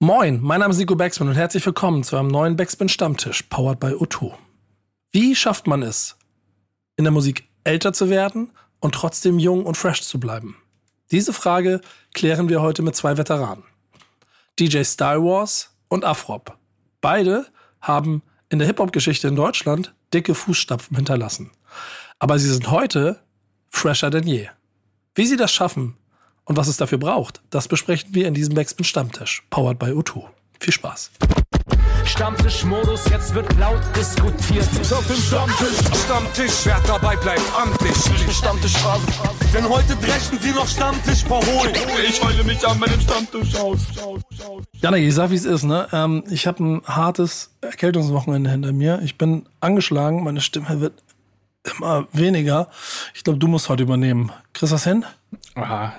Moin, mein Name ist Nico Backspin und herzlich willkommen zu einem neuen Backspin Stammtisch, powered by O2. Wie schafft man es, in der Musik älter zu werden und trotzdem jung und fresh zu bleiben? Diese Frage klären wir heute mit zwei Veteranen. DJ Star Wars und Afrop. Beide haben in der Hip-Hop-Geschichte in Deutschland dicke Fußstapfen hinterlassen. Aber sie sind heute fresher denn je. Wie sie das schaffen und was es dafür braucht, das besprechen wir in diesem Backspin Stammtisch, powered by O2. Viel Spaß. Stammtischmodus, jetzt wird laut diskutiert. Ist auf dem Stammtisch, Stammtisch, wer dabei bleibt, amtlich. Stammtischphase, denn heute dreschen sie noch Stammtisch verholen. Ich heule mich an meinem Stammtisch aus. Janik, ich sag, wie es ist, ne? Ähm, ich habe ein hartes Erkältungswochenende hinter mir. Ich bin angeschlagen, meine Stimme wird immer weniger. Ich glaube, du musst heute übernehmen. Kriegst du das hin? Aha.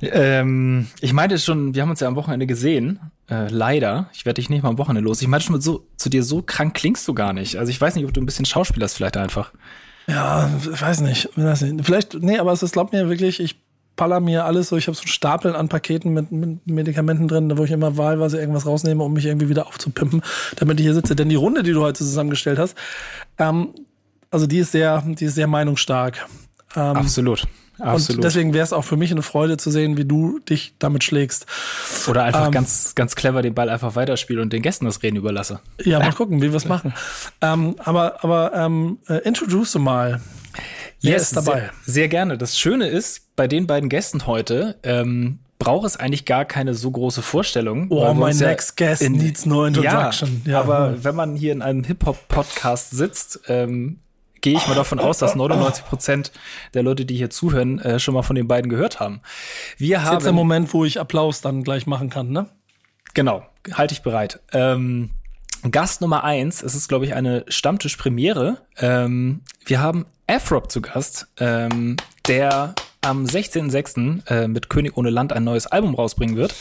Ähm, ich meinte schon, wir haben uns ja am Wochenende gesehen. Äh, leider. Ich werde dich nicht mal am Wochenende los. Ich meinte schon, so, zu dir so krank klingst du gar nicht. Also ich weiß nicht, ob du ein bisschen schauspielerst vielleicht einfach. Ja, ich weiß nicht. Weiß nicht. Vielleicht, nee, aber es ist, glaub mir wirklich, ich baller mir alles so. Ich habe so Stapeln an Paketen mit, mit Medikamenten drin, wo ich immer wahlweise irgendwas rausnehme, um mich irgendwie wieder aufzupimpen, damit ich hier sitze. Denn die Runde, die du heute zusammengestellt hast, ähm, also die ist sehr, die ist sehr meinungsstark. Ähm, Absolut. Absolut. Und deswegen wäre es auch für mich eine Freude zu sehen, wie du dich damit schlägst. Oder einfach ähm, ganz, ganz clever den Ball einfach weiterspielen und den Gästen das Reden überlasse. Ja, mal gucken, wie wir es machen. Ähm, aber aber ähm, äh, introduce mal. Wer yes, ist dabei? Sehr, sehr, gerne. Das Schöne ist, bei den beiden Gästen heute ähm, braucht es eigentlich gar keine so große Vorstellung. Oh, mein next guest in, needs no introduction. Ja, ja, aber wenn man hier in einem Hip-Hop-Podcast sitzt, ähm, gehe ich mal davon aus, dass 99 Prozent der Leute, die hier zuhören, äh, schon mal von den beiden gehört haben. Wir das haben. Ist jetzt der Moment, wo ich Applaus dann gleich machen kann, ne? Genau, halte ich bereit. Ähm, Gast Nummer eins, es ist, glaube ich, eine Stammtisch-Premiere. Ähm, wir haben Afrop zu Gast, ähm, der am 16.06. Äh, mit König ohne Land ein neues Album rausbringen wird.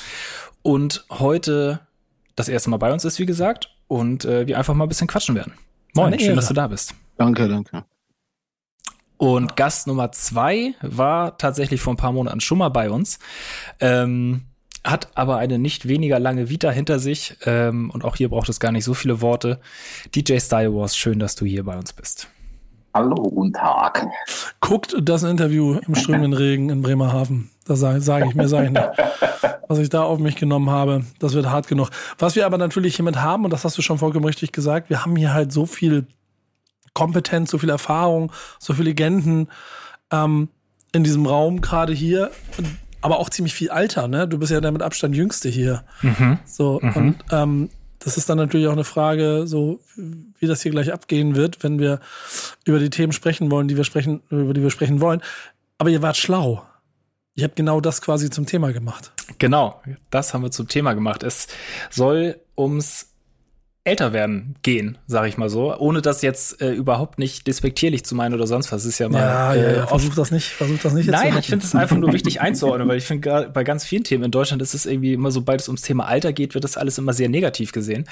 Und heute das erste Mal bei uns ist, wie gesagt, und äh, wir einfach mal ein bisschen quatschen werden. Moin, schön, dass du da bist. Danke, danke. Und Gast Nummer zwei war tatsächlich vor ein paar Monaten schon mal bei uns. Ähm, hat aber eine nicht weniger lange Vita hinter sich. Ähm, und auch hier braucht es gar nicht so viele Worte. DJ Style Wars, schön, dass du hier bei uns bist. Hallo, guten Tag. Guckt das Interview im strömenden Regen in Bremerhaven. Das sage sag ich mir, sage ich nicht. Was ich da auf mich genommen habe, das wird hart genug. Was wir aber natürlich hiermit haben, und das hast du schon vollkommen richtig gesagt, wir haben hier halt so viel Kompetenz, so viel Erfahrung, so viele Legenden ähm, in diesem Raum, gerade hier. Aber auch ziemlich viel Alter, ne? Du bist ja der mit Abstand Jüngste hier. Mhm. So, mhm. und ähm, das ist dann natürlich auch eine Frage, so wie das hier gleich abgehen wird, wenn wir über die Themen sprechen wollen, die wir sprechen, über die wir sprechen wollen. Aber ihr wart schlau. Ihr habt genau das quasi zum Thema gemacht. Genau, das haben wir zum Thema gemacht. Es soll ums älter werden gehen, sage ich mal so, ohne das jetzt äh, überhaupt nicht despektierlich zu meinen oder sonst was. Das ist ja mal. Ja, ja, ja. Äh, versuch das nicht, versuch das nicht. Nein, ich finde es einfach nur wichtig einzuordnen, weil ich finde bei ganz vielen Themen in Deutschland ist es irgendwie immer, sobald es ums Thema Alter geht, wird das alles immer sehr negativ gesehen.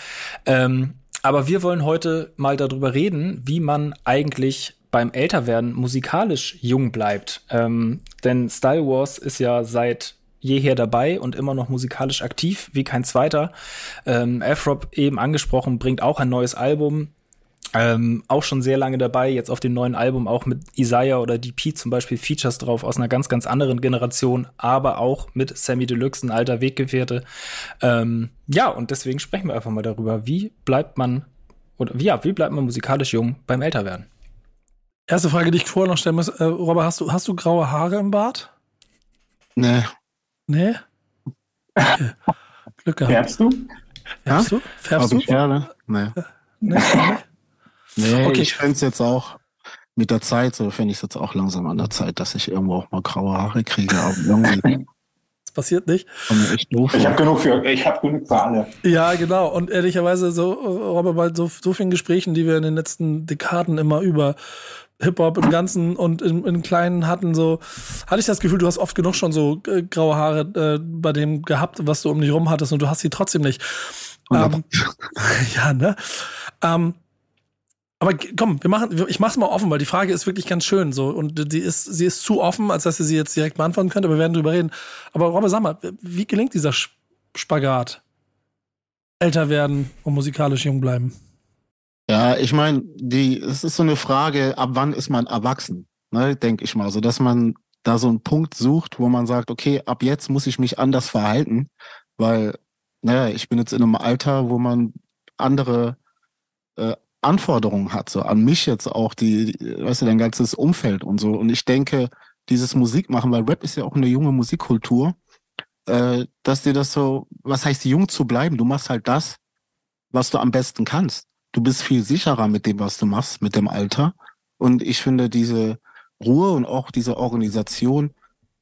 Ähm, aber wir wollen heute mal darüber reden, wie man eigentlich beim Älterwerden musikalisch jung bleibt. Ähm, denn Style Wars ist ja seit jeher dabei und immer noch musikalisch aktiv wie kein zweiter. Ähm, Afrop eben angesprochen, bringt auch ein neues Album. Ähm, auch schon sehr lange dabei, jetzt auf dem neuen Album auch mit Isaiah oder DP zum Beispiel Features drauf aus einer ganz, ganz anderen Generation, aber auch mit Sammy Deluxe, ein alter Weggefährte. Ähm, ja, und deswegen sprechen wir einfach mal darüber, wie bleibt man, oder ja, wie bleibt man musikalisch jung beim Älterwerden? Erste Frage, die ich vorher noch stellen muss, äh, Robert, hast du, hast du graue Haare im Bart? Nee, Nee? Okay. Glück gehabt. Färbst du? Färbst ja? du? Färbst du? Ich färbe? Nee. Nee, nee okay. ich fände es jetzt auch mit der Zeit, so finde ich es jetzt auch langsam an der Zeit, dass ich irgendwo auch mal graue Haare kriege. Aber irgendwie das passiert nicht. Ich habe genug für, ich habe genug für alle. Ja, genau. Und ehrlicherweise so, Robert, bei so, so vielen Gesprächen, die wir in den letzten Dekaden immer über Hip-Hop im Ganzen und im, im Kleinen hatten, so, hatte ich das Gefühl, du hast oft genug schon so äh, graue Haare äh, bei dem gehabt, was du um dich rum hattest und du hast sie trotzdem nicht. Ähm, ja, ne? Ähm, aber komm, wir machen, ich mach's mal offen, weil die Frage ist wirklich ganz schön so und die ist, sie ist zu offen, als dass ihr sie jetzt direkt beantworten könnt, aber wir werden drüber reden. Aber Robert, sag mal, wie gelingt dieser Spagat? älter werden und musikalisch jung bleiben? Ja, ich meine, die, es ist so eine Frage, ab wann ist man erwachsen, ne, denke ich mal. Also, dass man da so einen Punkt sucht, wo man sagt, okay, ab jetzt muss ich mich anders verhalten, weil, naja, ich bin jetzt in einem Alter, wo man andere äh, Anforderungen hat, so an mich jetzt auch, die, weißt du, dein ganzes Umfeld und so. Und ich denke, dieses Musikmachen, weil Rap ist ja auch eine junge Musikkultur, äh, dass dir das so, was heißt jung zu bleiben? Du machst halt das, was du am besten kannst. Du bist viel sicherer mit dem, was du machst, mit dem Alter. Und ich finde diese Ruhe und auch diese Organisation,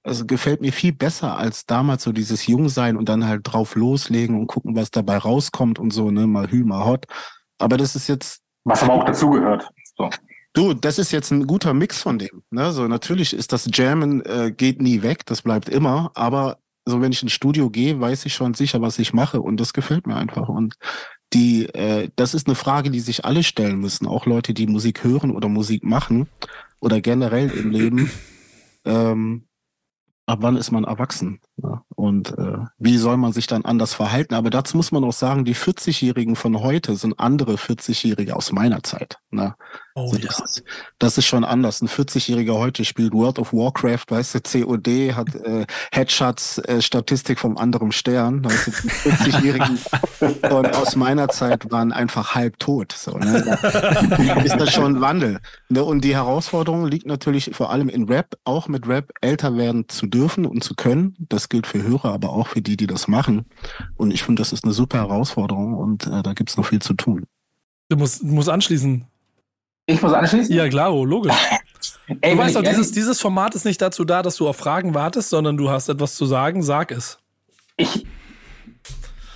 also gefällt mir viel besser als damals so dieses Jungsein und dann halt drauf loslegen und gucken, was dabei rauskommt und so, ne, mal hü, mal hot. Aber das ist jetzt. Was aber auch dazugehört. So. Du, das ist jetzt ein guter Mix von dem. Ne? So natürlich ist das Jammen äh, geht nie weg, das bleibt immer. Aber so wenn ich ins Studio gehe, weiß ich schon sicher, was ich mache und das gefällt mir einfach. Und die, äh, das ist eine Frage, die sich alle stellen müssen, auch Leute, die Musik hören oder Musik machen oder generell im Leben. Ähm, ab wann ist man erwachsen? Ja? Und äh, wie soll man sich dann anders verhalten? Aber dazu muss man auch sagen, die 40-Jährigen von heute sind andere 40-Jährige aus meiner Zeit. Ne? Oh, also das, ja. ist, das ist schon anders. Ein 40-Jähriger heute spielt World of Warcraft, weißt du, COD, hat äh, Headshots, äh, Statistik vom anderen Stern. Weißt du, 40-Jährigen aus meiner Zeit waren einfach halb tot. So, ne? Da ist das schon ein Wandel. Ne? Und die Herausforderung liegt natürlich vor allem in Rap, auch mit Rap älter werden zu dürfen und zu können. Das gilt für Hörer, aber auch für die, die das machen. Und ich finde, das ist eine super Herausforderung und äh, da gibt es noch viel zu tun. Du musst, musst anschließen. Ich muss anschließen? Ja, klar, oh, logisch. Ey, du weißt doch, dieses, dieses Format ist nicht dazu da, dass du auf Fragen wartest, sondern du hast etwas zu sagen, sag es. Ich,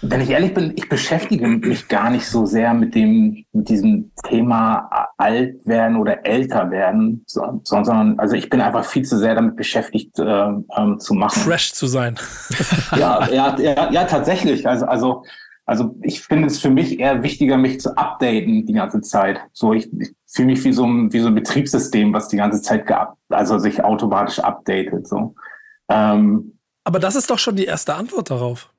wenn ich ehrlich bin, ich beschäftige mich gar nicht so sehr mit dem, mit diesem Thema alt werden oder älter werden, sondern also ich bin einfach viel zu sehr damit beschäftigt äh, ähm, zu machen. Fresh zu sein. ja, ja, ja, ja, tatsächlich. Also, also, also ich finde es für mich eher wichtiger, mich zu updaten die ganze Zeit. So, ich, ich fühle mich wie so ein, wie so ein Betriebssystem, was die ganze Zeit geab also sich automatisch updatet. So. Ähm, Aber das ist doch schon die erste Antwort darauf.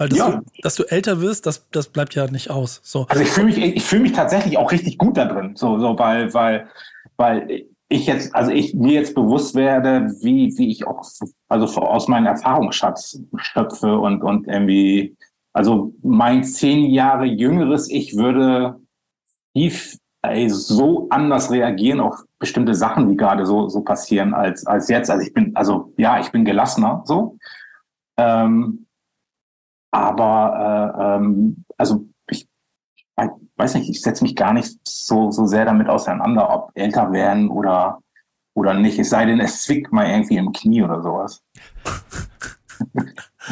Weil dass, ja. du, dass du älter wirst, das, das bleibt ja nicht aus. So. Also ich fühle mich, ich fühle mich tatsächlich auch richtig gut da drin. So, so, weil, weil, weil ich jetzt, also ich mir jetzt bewusst werde, wie, wie ich auch, also aus meinem Erfahrungsschatz schöpfe und, und irgendwie, also mein zehn Jahre jüngeres Ich würde tief ey, so anders reagieren auf bestimmte Sachen, die gerade so, so passieren als, als jetzt. Also ich bin, also ja, ich bin gelassener, so. Ähm, aber äh, ähm, also ich weiß nicht, ich setze mich gar nicht so, so sehr damit auseinander, ob älter werden oder, oder nicht. Es sei denn, es zwickt mal irgendwie im Knie oder sowas.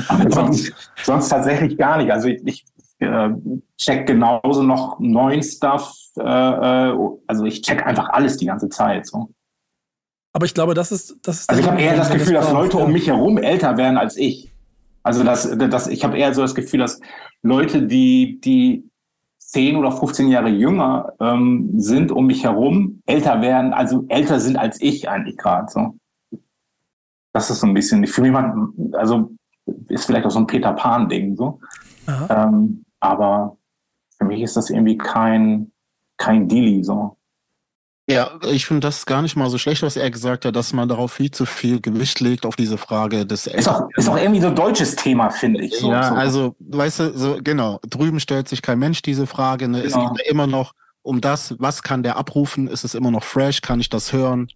aber sonst, sonst tatsächlich gar nicht. Also ich, ich äh, check genauso noch neuen Stuff. Äh, äh, also ich check einfach alles die ganze Zeit. So. Aber ich glaube, das ist. Das ist also ich habe eher das Gefühl, dass Leute um mich herum älter werden als ich. Also das, das, ich habe eher so das Gefühl, dass Leute, die, die 10 oder 15 Jahre jünger ähm, sind um mich herum, älter werden, also älter sind als ich eigentlich gerade. So. Das ist so ein bisschen, fühle mich also ist vielleicht auch so ein Peter Pan-Ding so. Ähm, aber für mich ist das irgendwie kein, kein Dealie so. Ja, ich finde das gar nicht mal so schlecht, was er gesagt hat, dass man darauf viel zu viel Gewicht legt auf diese Frage des Ist auch, ist auch irgendwie so ein deutsches Thema, finde ich. So, ja, so. also, weißt du, so, genau, drüben stellt sich kein Mensch diese Frage. Ne? Genau. Es geht ja immer noch um das, was kann der abrufen? Ist es immer noch fresh? Kann ich das hören?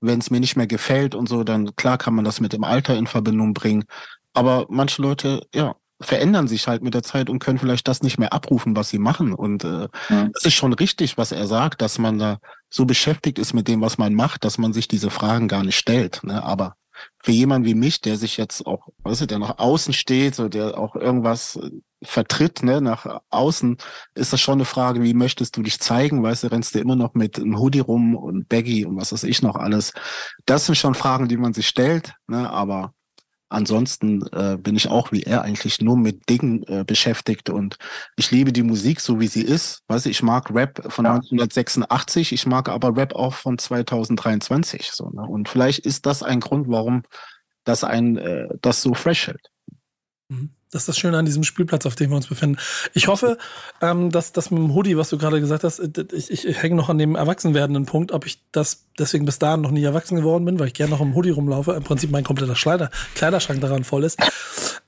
Wenn es mir nicht mehr gefällt und so, dann klar kann man das mit dem Alter in Verbindung bringen. Aber manche Leute, ja, verändern sich halt mit der Zeit und können vielleicht das nicht mehr abrufen, was sie machen. Und äh, ja. das ist schon richtig, was er sagt, dass man da so beschäftigt ist mit dem, was man macht, dass man sich diese Fragen gar nicht stellt. Ne? Aber für jemanden wie mich, der sich jetzt auch, weißt du, der nach außen steht, so der auch irgendwas äh, vertritt, ne, nach außen, ist das schon eine Frage, wie möchtest du dich zeigen? Weißt du, rennst du immer noch mit einem Hoodie rum und Baggy und was weiß ich noch alles. Das sind schon Fragen, die man sich stellt, ne, aber Ansonsten äh, bin ich auch wie er eigentlich nur mit Dingen äh, beschäftigt und ich liebe die Musik so wie sie ist. Weißt du, ich mag Rap von ja. 1986, ich mag aber Rap auch von 2023. So, ne? Und vielleicht ist das ein Grund, warum das ein äh, das so fresh hält. Mhm. Das ist das Schöne an diesem Spielplatz, auf dem wir uns befinden. Ich hoffe, ähm, dass das mit dem Hoodie, was du gerade gesagt hast, äh, ich, ich, hänge noch an dem erwachsen werdenden Punkt, ob ich das deswegen bis dahin noch nie erwachsen geworden bin, weil ich gerne noch im Hoodie rumlaufe, im Prinzip mein kompletter Schleider, Kleiderschrank daran voll ist.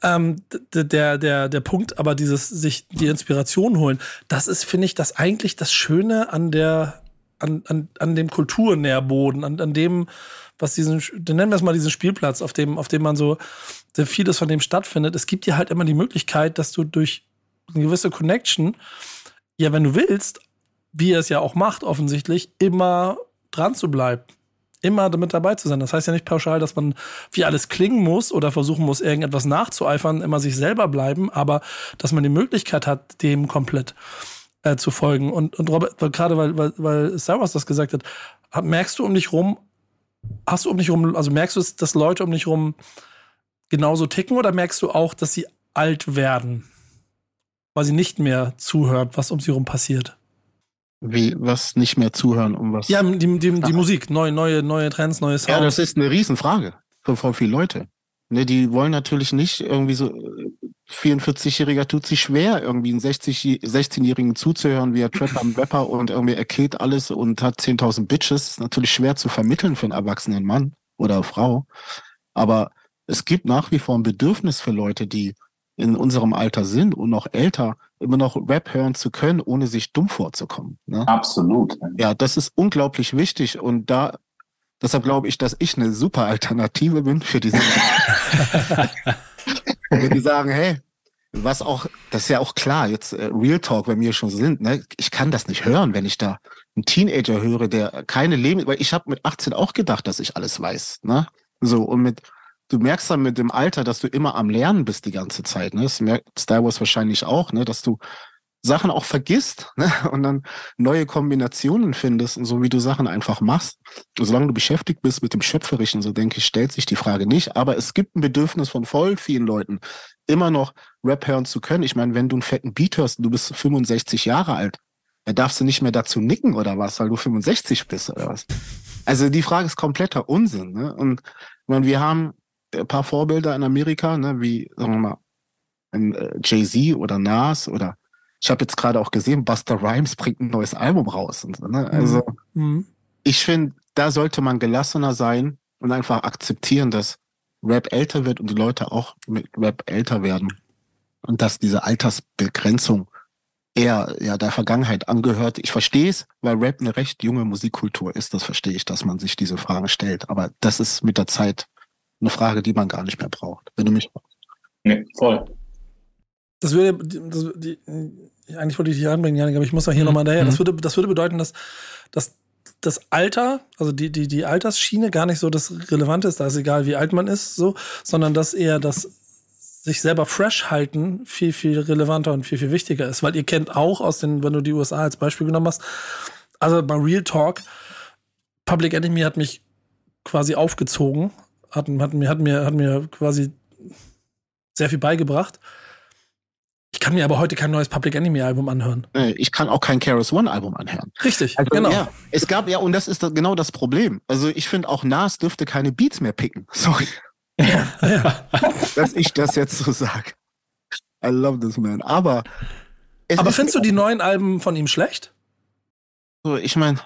Ähm, der, der, der Punkt, aber dieses sich die Inspiration holen, das ist, finde ich, das eigentlich das Schöne an der, an, an, an dem Kulturnährboden, an, an dem, was diesen, nennen wir es mal diesen Spielplatz, auf dem, auf dem man so vieles von dem stattfindet. Es gibt dir halt immer die Möglichkeit, dass du durch eine gewisse Connection, ja, wenn du willst, wie er es ja auch macht, offensichtlich, immer dran zu bleiben. Immer damit dabei zu sein. Das heißt ja nicht pauschal, dass man wie alles klingen muss oder versuchen muss, irgendetwas nachzueifern, immer sich selber bleiben, aber dass man die Möglichkeit hat, dem komplett äh, zu folgen. Und, und Robert, gerade weil, weil, weil Wars das gesagt hat, merkst du um dich rum, hast du um dich rum, also merkst du, dass Leute um dich rum genauso ticken oder merkst du auch, dass sie alt werden? Weil sie nicht mehr zuhören, was um sie rum passiert. Wie, was nicht mehr zuhören, um was? Ja, die, die, die Musik, neue, neue, neue Trends, neue Sounds. Ja, das ist eine Riesenfrage für voll viele Leute. Ne, die wollen natürlich nicht irgendwie so, 44-Jähriger tut sich schwer, irgendwie einen 60, 16-Jährigen zuzuhören, wie er Trapper am Rapper und irgendwie er killt alles und hat 10.000 Bitches. ist natürlich schwer zu vermitteln für einen erwachsenen Mann oder Frau. Aber es gibt nach wie vor ein Bedürfnis für Leute, die in unserem Alter sind und noch älter, immer noch Rap hören zu können, ohne sich dumm vorzukommen. Ne? Absolut. Ja, das ist unglaublich wichtig und da deshalb glaube ich, dass ich eine super Alternative bin für diese. Wenn die sagen, hey, was auch, das ist ja auch klar, jetzt äh, Real Talk, wenn wir schon sind, ne, ich kann das nicht hören, wenn ich da einen Teenager höre, der keine Leben, weil ich habe mit 18 auch gedacht, dass ich alles weiß, ne? So und mit du merkst dann mit dem Alter, dass du immer am Lernen bist die ganze Zeit. Ne? Das merkt Star Wars wahrscheinlich auch, ne? dass du Sachen auch vergisst ne? und dann neue Kombinationen findest und so wie du Sachen einfach machst. Und solange du beschäftigt bist mit dem Schöpferischen, so denke ich, stellt sich die Frage nicht. Aber es gibt ein Bedürfnis von voll vielen Leuten, immer noch Rap hören zu können. Ich meine, wenn du einen fetten Beat hörst und du bist 65 Jahre alt, dann darfst du nicht mehr dazu nicken oder was, weil du 65 bist oder was. Also die Frage ist kompletter Unsinn. Ne? Und ich meine, wir haben ein paar Vorbilder in Amerika, ne, wie, sagen wir mal, äh, Jay-Z oder Nas oder ich habe jetzt gerade auch gesehen, Buster Rhymes bringt ein neues Album raus. Und ne? Also mhm. ich finde, da sollte man gelassener sein und einfach akzeptieren, dass Rap älter wird und die Leute auch mit Rap älter werden. Und dass diese Altersbegrenzung eher ja der Vergangenheit angehört. Ich verstehe es, weil Rap eine recht junge Musikkultur ist. Das verstehe ich, dass man sich diese Fragen stellt. Aber das ist mit der Zeit eine Frage, die man gar nicht mehr braucht, wenn du mich fragst. Nee, voll. Das würde, das, die, eigentlich wollte ich dich anbringen, Janik, aber ich muss da hier mhm. nochmal daher. Das mhm. würde, das würde bedeuten, dass, dass das Alter, also die, die, die Altersschiene gar nicht so das Relevante ist, da ist egal, wie alt man ist, so, sondern dass eher das sich selber fresh halten viel, viel relevanter und viel, viel wichtiger ist. Weil ihr kennt auch aus den, wenn du die USA als Beispiel genommen hast, also bei Real Talk, Public Enemy hat mich quasi aufgezogen hat, hat, mir, hat, mir, hat mir quasi sehr viel beigebracht. Ich kann mir aber heute kein neues Public Enemy Album anhören. Ich kann auch kein Keras One Album anhören. Richtig, also, genau. Ja, es gab ja, und das ist genau das Problem. Also ich finde auch Nas dürfte keine Beats mehr picken. Sorry. Ja, ja. Dass ich das jetzt so sage. I love this man. Aber. Aber findest du die neuen Alben von ihm schlecht? So, ich meine,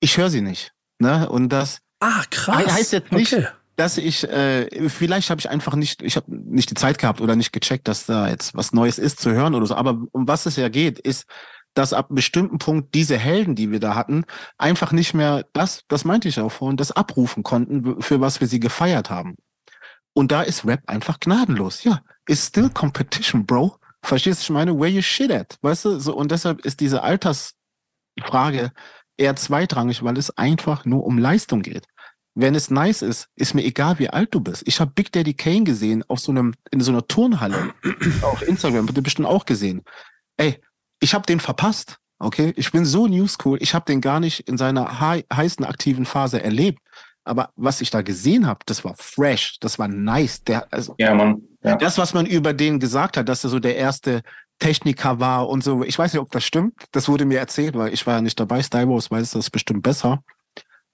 ich höre sie nicht. Ne? Und das. Ah, krass. Heißt jetzt nicht, okay dass ich, äh, vielleicht habe ich einfach nicht, ich habe nicht die Zeit gehabt oder nicht gecheckt, dass da jetzt was Neues ist zu hören oder so. Aber um was es ja geht, ist, dass ab einem bestimmten Punkt diese Helden, die wir da hatten, einfach nicht mehr das, das meinte ich auch vorhin, das abrufen konnten, für was wir sie gefeiert haben. Und da ist Rap einfach gnadenlos. Ja, ist still competition, bro. Verstehst du, ich meine, where you shit at? Weißt du, so, und deshalb ist diese Altersfrage eher zweitrangig, weil es einfach nur um Leistung geht wenn es nice ist, ist mir egal, wie alt du bist. Ich habe Big Daddy Kane gesehen auf so einem in so einer Turnhalle auf Instagram, habt ihr bestimmt auch gesehen. Ey, ich habe den verpasst. Okay, ich bin so newscool. Ich habe den gar nicht in seiner heißen aktiven Phase erlebt. Aber was ich da gesehen habe, das war fresh, das war nice. Der, also, ja, Mann. Ja. Das, was man über den gesagt hat, dass er so der erste Techniker war und so. Ich weiß nicht, ob das stimmt. Das wurde mir erzählt, weil ich war ja nicht dabei. Wars weiß das bestimmt besser.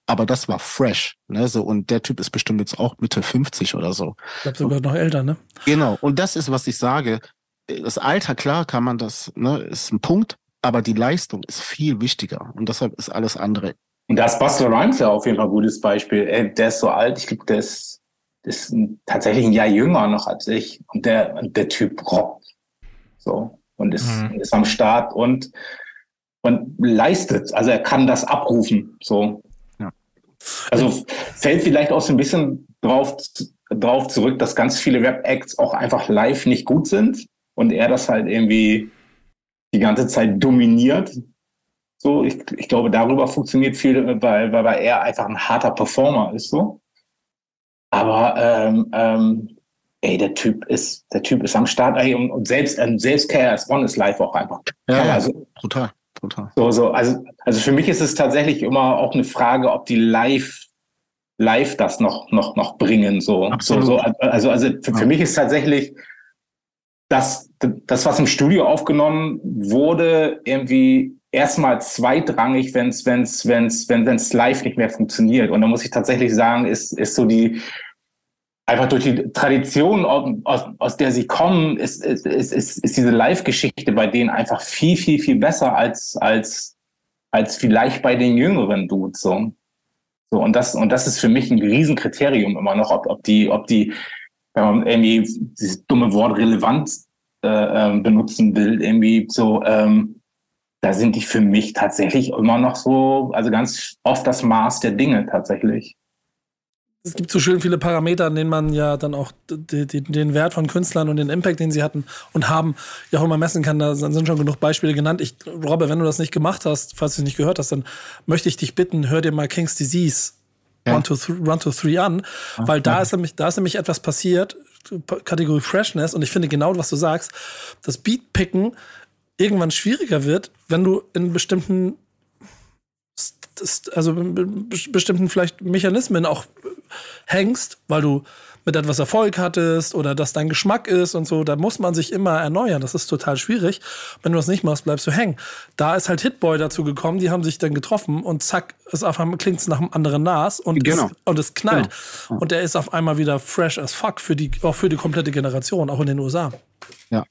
Aber das war fresh. Ne? So, und der Typ ist bestimmt jetzt auch Mitte 50 oder so. Ich glaube sogar noch älter, ne? Genau. Und das ist, was ich sage. Das Alter, klar, kann man das, ne, ist ein Punkt, aber die Leistung ist viel wichtiger. Und deshalb ist alles andere. Und da ist Buster Rhymes ja auf jeden Fall ein gutes Beispiel. Ey, der ist so alt, ich glaube, der ist, ist ein, tatsächlich ein Jahr jünger noch als ich. Und der, der Typ rockt. So. Und ist, mhm. ist am Start und, und leistet. Also er kann das abrufen. So. Also fällt vielleicht auch so ein bisschen drauf, drauf zurück, dass ganz viele Rap-Acts auch einfach live nicht gut sind und er das halt irgendwie die ganze Zeit dominiert. So, ich, ich glaube, darüber funktioniert viel, weil, weil er einfach ein harter Performer ist, so. Aber ähm, ähm, ey, der Typ ist, der Typ ist am Start, ey, und, und selbst, ähm, selbst KRS One ist live auch einfach. Ja, also, brutal, brutal. So, so, also, also für mich ist es tatsächlich immer auch eine Frage, ob die live, live das noch, noch, noch bringen, so. Absolut. So, so also, also für, für mich ist tatsächlich, das, das, was im Studio aufgenommen wurde, irgendwie erstmal zweitrangig, wenn es wenn's, wenn's, wenn es live nicht mehr funktioniert. Und da muss ich tatsächlich sagen, ist, ist so die, einfach durch die Tradition, aus, aus der sie kommen, ist, ist, ist, ist diese Live-Geschichte bei denen einfach viel, viel, viel besser als, als, als vielleicht bei den jüngeren Dudes. So. So, und das, und das ist für mich ein Riesenkriterium immer noch, ob, ob die, ob die, wenn man irgendwie dieses dumme Wort relevant äh, ähm, benutzen will, irgendwie so, ähm, da sind die für mich tatsächlich immer noch so, also ganz oft das Maß der Dinge tatsächlich. Es gibt so schön viele Parameter, an denen man ja dann auch die, die, den Wert von Künstlern und den Impact, den sie hatten und haben, ja auch immer messen kann. Da sind schon genug Beispiele genannt. Ich, Robbe, wenn du das nicht gemacht hast, falls du es nicht gehört hast, dann möchte ich dich bitten, hör dir mal King's Disease ja. Run, to Run to Three an, Ach, weil da ist, nämlich, da ist nämlich etwas passiert, Kategorie Freshness, und ich finde genau, was du sagst, das Beatpicken irgendwann schwieriger wird, wenn du in bestimmten also bestimmten vielleicht Mechanismen auch hängst, weil du mit etwas Erfolg hattest oder das dein Geschmack ist und so, da muss man sich immer erneuern. Das ist total schwierig. Wenn du das nicht machst, bleibst du hängen. Da ist halt Hitboy dazu gekommen, die haben sich dann getroffen und zack, es auf einmal klingt es nach einem anderen Nas und, genau. es, und es knallt. Genau. Und der ist auf einmal wieder fresh as fuck für die, auch für die komplette Generation, auch in den USA. Ja.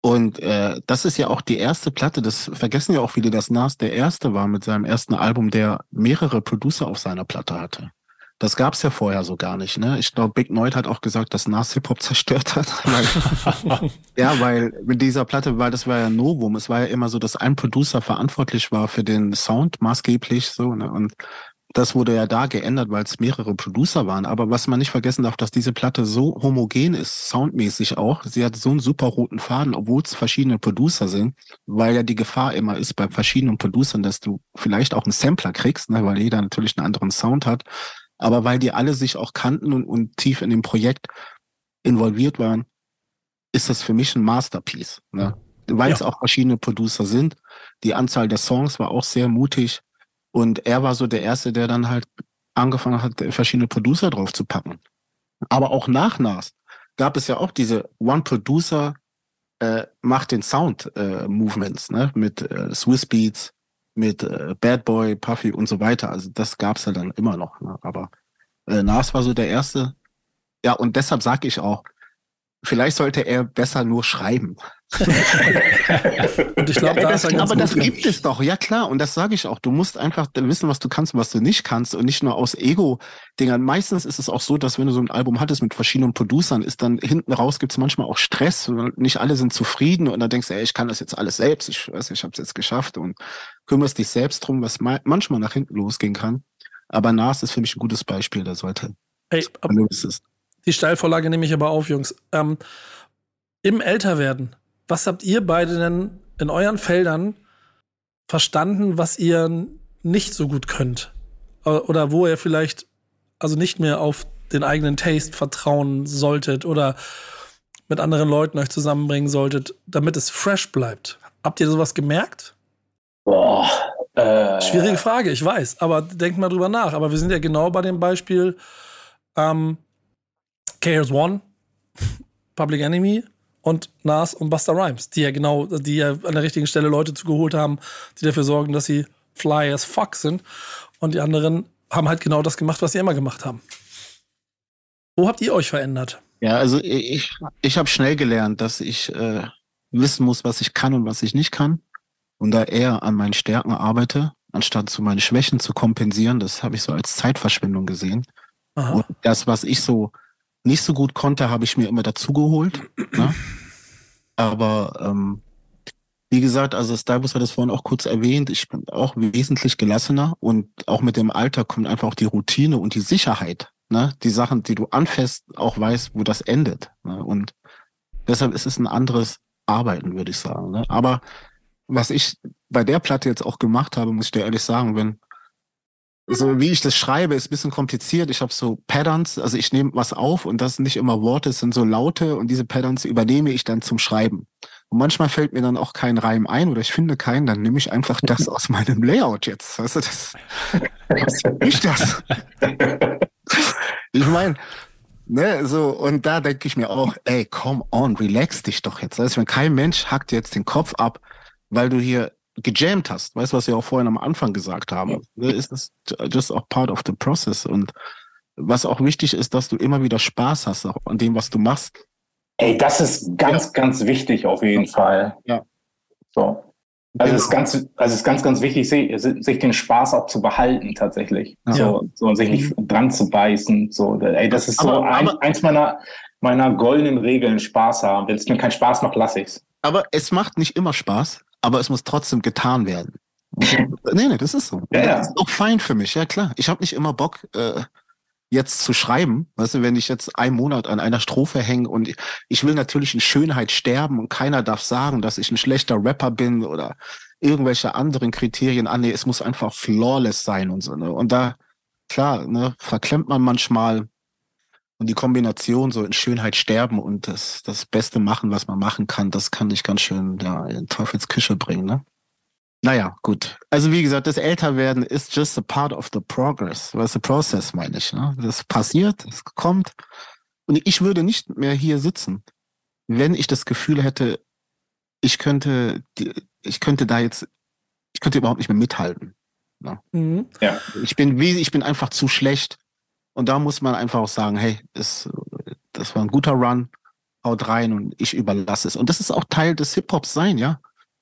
Und äh, das ist ja auch die erste Platte, das vergessen ja auch viele, dass Nas der erste war mit seinem ersten Album, der mehrere Producer auf seiner Platte hatte. Das gab's ja vorher so gar nicht. Ne? Ich glaube, Big Noid hat auch gesagt, dass Nas Hip-Hop zerstört hat. weil, ja, weil mit dieser Platte war, das war ja Novum. Es war ja immer so, dass ein Producer verantwortlich war für den Sound, maßgeblich so. Ne? Und das wurde ja da geändert, weil es mehrere Producer waren. Aber was man nicht vergessen darf, dass diese Platte so homogen ist, soundmäßig auch. Sie hat so einen super roten Faden, obwohl es verschiedene Producer sind, weil ja die Gefahr immer ist bei verschiedenen Producern, dass du vielleicht auch einen Sampler kriegst, ne, weil jeder natürlich einen anderen Sound hat aber weil die alle sich auch kannten und, und tief in dem Projekt involviert waren, ist das für mich ein Masterpiece. Ne? Weil ja. es auch verschiedene Producer sind. Die Anzahl der Songs war auch sehr mutig. Und er war so der Erste, der dann halt angefangen hat, verschiedene Producer drauf zu packen. Aber auch nach Nas gab es ja auch diese One Producer äh, macht den Sound äh, Movements, ne? Mit äh, Swiss Beats, mit äh, Bad Boy, Puffy und so weiter. Also das gab's ja dann immer noch. Ne? Aber äh, Nas war so der erste. Ja, und deshalb sage ich auch, vielleicht sollte er besser nur schreiben. und ich glaube, da ist er Aber das gibt es doch, ja klar. Und das sage ich auch. Du musst einfach wissen, was du kannst und was du nicht kannst und nicht nur aus Ego-Dingern. Meistens ist es auch so, dass wenn du so ein Album hattest mit verschiedenen Producern, ist dann hinten raus gibt es manchmal auch Stress. Nicht alle sind zufrieden und dann denkst du, ey, ich kann das jetzt alles selbst. Ich weiß, ich habe es jetzt geschafft und kümmerst dich selbst drum, was manchmal nach hinten losgehen kann. Aber Nas ist für mich ein gutes Beispiel. Da sollte. Hey, die Steilvorlage nehme ich aber auf, Jungs. Ähm, Im Älterwerden was habt ihr beide denn in euren Feldern verstanden, was ihr nicht so gut könnt? Oder wo ihr vielleicht also nicht mehr auf den eigenen Taste vertrauen solltet oder mit anderen Leuten euch zusammenbringen solltet, damit es fresh bleibt. Habt ihr sowas gemerkt? Boah. Äh Schwierige Frage, ich weiß, aber denkt mal drüber nach. Aber wir sind ja genau bei dem Beispiel ähm, Chaos One, Public Enemy, und Nas und Buster Rhymes, die ja genau, die ja an der richtigen Stelle Leute zugeholt haben, die dafür sorgen, dass sie fly as fuck sind. Und die anderen haben halt genau das gemacht, was sie immer gemacht haben. Wo habt ihr euch verändert? Ja, also ich, ich habe schnell gelernt, dass ich äh, wissen muss, was ich kann und was ich nicht kann. Und da eher an meinen Stärken arbeite, anstatt zu meine Schwächen zu kompensieren. Das habe ich so als Zeitverschwendung gesehen. Aha. Und das, was ich so nicht so gut konnte, habe ich mir immer dazugeholt. Ne? Aber ähm, wie gesagt, also Stylebus hat es vorhin auch kurz erwähnt, ich bin auch wesentlich gelassener und auch mit dem Alter kommt einfach auch die Routine und die Sicherheit. Ne? Die Sachen, die du anfasst, auch weißt, wo das endet. Ne? Und deshalb ist es ein anderes Arbeiten, würde ich sagen. Ne? Aber was ich bei der Platte jetzt auch gemacht habe, muss ich dir ehrlich sagen, wenn so wie ich das schreibe, ist ein bisschen kompliziert. Ich habe so Patterns, also ich nehme was auf und das sind nicht immer Worte, es sind so Laute und diese Patterns übernehme ich dann zum Schreiben. Und manchmal fällt mir dann auch kein Reim ein oder ich finde keinen, dann nehme ich einfach das aus meinem Layout jetzt. Weißt du, das, was ist das? ich meine, ne, so, und da denke ich mir auch, ey, come on, relax dich doch jetzt. Weißt du, kein Mensch hackt jetzt den Kopf ab, weil du hier gejammt hast, weißt du, was wir auch vorhin am Anfang gesagt haben, ja. ist das just auch part of the process. Und was auch wichtig ist, dass du immer wieder Spaß hast auch an dem, was du machst. Ey, das ist ganz, ja. ganz wichtig auf jeden Fall. Ja. So. Also es ist ganz, also es ist ganz, ganz wichtig, sich den Spaß auch zu behalten tatsächlich. Ja. So, so und sich nicht dran zu beißen. So, ey, das ist so aber, ein, aber, eins meiner, meiner goldenen Regeln, Spaß haben. Wenn es mir keinen Spaß macht, lasse ich's. Aber es macht nicht immer Spaß aber es muss trotzdem getan werden. nee, nee, das ist so. Ja, ja. Das ist auch fein für mich, ja klar. Ich habe nicht immer Bock, äh, jetzt zu schreiben. Weißt du, wenn ich jetzt einen Monat an einer Strophe hänge und ich, will natürlich in Schönheit sterben und keiner darf sagen, dass ich ein schlechter Rapper bin oder irgendwelche anderen Kriterien an. Nee, es muss einfach flawless sein und so. Ne? Und da, klar, ne, verklemmt man manchmal und die Kombination so in Schönheit sterben und das, das Beste machen, was man machen kann, das kann dich ganz schön ja, in Teufels Küche bringen, ne? Naja, gut. Also wie gesagt, das Älterwerden ist just a part of the progress. Was the process, meine ich. Ne? Das passiert, das kommt. Und ich würde nicht mehr hier sitzen, wenn ich das Gefühl hätte, ich könnte, ich könnte da jetzt, ich könnte überhaupt nicht mehr mithalten. Ne? Mhm. Ja. Ich bin wie, ich bin einfach zu schlecht und da muss man einfach auch sagen, hey, das, das war ein guter Run, haut rein und ich überlasse es. Und das ist auch Teil des Hip-Hops sein, ja.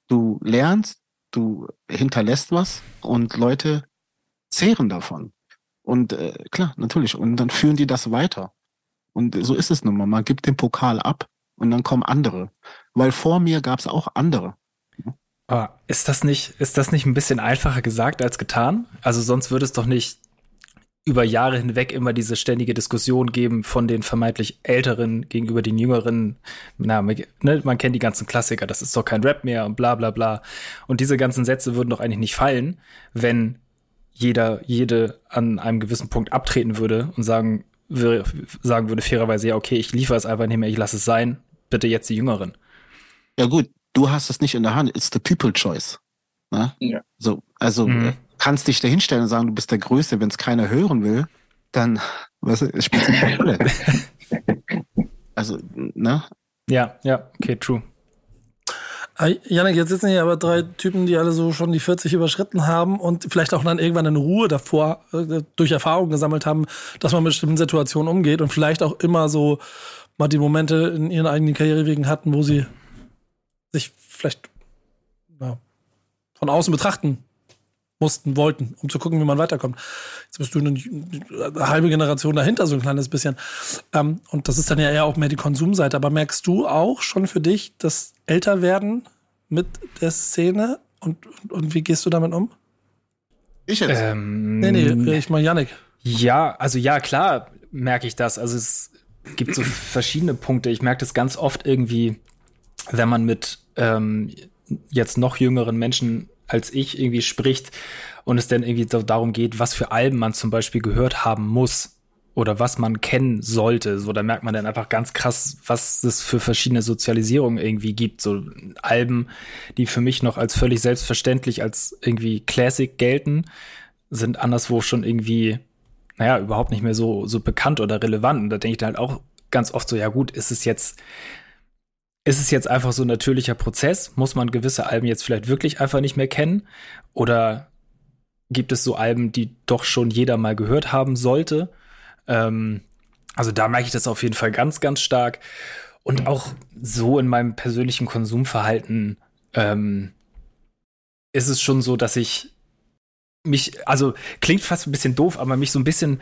Du lernst, du hinterlässt was und Leute zehren davon. Und äh, klar, natürlich. Und dann führen die das weiter. Und so ist es nun mal. Man gibt den Pokal ab und dann kommen andere. Weil vor mir gab es auch andere. Aber ist das nicht, ist das nicht ein bisschen einfacher gesagt als getan? Also sonst würde es doch nicht über Jahre hinweg immer diese ständige Diskussion geben von den vermeintlich Älteren gegenüber den Jüngeren. Na, ne, man kennt die ganzen Klassiker, das ist doch kein Rap mehr und bla bla bla. Und diese ganzen Sätze würden doch eigentlich nicht fallen, wenn jeder, jede an einem gewissen Punkt abtreten würde und sagen, sagen würde fairerweise, ja, okay, ich liefere es einfach nicht mehr, ich lasse es sein, bitte jetzt die Jüngeren. Ja gut, du hast es nicht in der Hand, it's the people choice. Ne? Ja. So, also mhm. Kannst dich da hinstellen und sagen, du bist der Größte, wenn es keiner hören will, dann, weißt du, es spielt keine Rolle. also, ne? Ja, ja, okay, true. Janik, jetzt sitzen hier aber drei Typen, die alle so schon die 40 überschritten haben und vielleicht auch dann irgendwann eine Ruhe davor äh, durch Erfahrung gesammelt haben, dass man mit bestimmten Situationen umgeht und vielleicht auch immer so mal die Momente in ihren eigenen Karrierewegen hatten, wo sie sich vielleicht ja, von außen betrachten mussten, wollten, um zu gucken, wie man weiterkommt. Jetzt bist du eine, eine halbe Generation dahinter, so ein kleines bisschen. Ähm, und das ist dann ja eher auch mehr die Konsumseite. Aber merkst du auch schon für dich das Älterwerden mit der Szene? Und, und, und wie gehst du damit um? Ich jetzt? Ähm, nee, nee, ich mal Janik. Ja, also ja, klar merke ich das. Also es gibt so verschiedene Punkte. Ich merke das ganz oft irgendwie, wenn man mit ähm, jetzt noch jüngeren Menschen als ich irgendwie spricht und es dann irgendwie so darum geht, was für Alben man zum Beispiel gehört haben muss oder was man kennen sollte. So, da merkt man dann einfach ganz krass, was es für verschiedene Sozialisierungen irgendwie gibt. So Alben, die für mich noch als völlig selbstverständlich als irgendwie Classic gelten, sind anderswo schon irgendwie, naja, überhaupt nicht mehr so, so bekannt oder relevant. Und da denke ich dann halt auch ganz oft so, ja gut, ist es jetzt ist es jetzt einfach so ein natürlicher Prozess? Muss man gewisse Alben jetzt vielleicht wirklich einfach nicht mehr kennen? Oder gibt es so Alben, die doch schon jeder mal gehört haben sollte. Ähm, also da merke ich das auf jeden Fall ganz, ganz stark. Und auch so in meinem persönlichen Konsumverhalten ähm, ist es schon so, dass ich mich, also klingt fast ein bisschen doof, aber mich so ein bisschen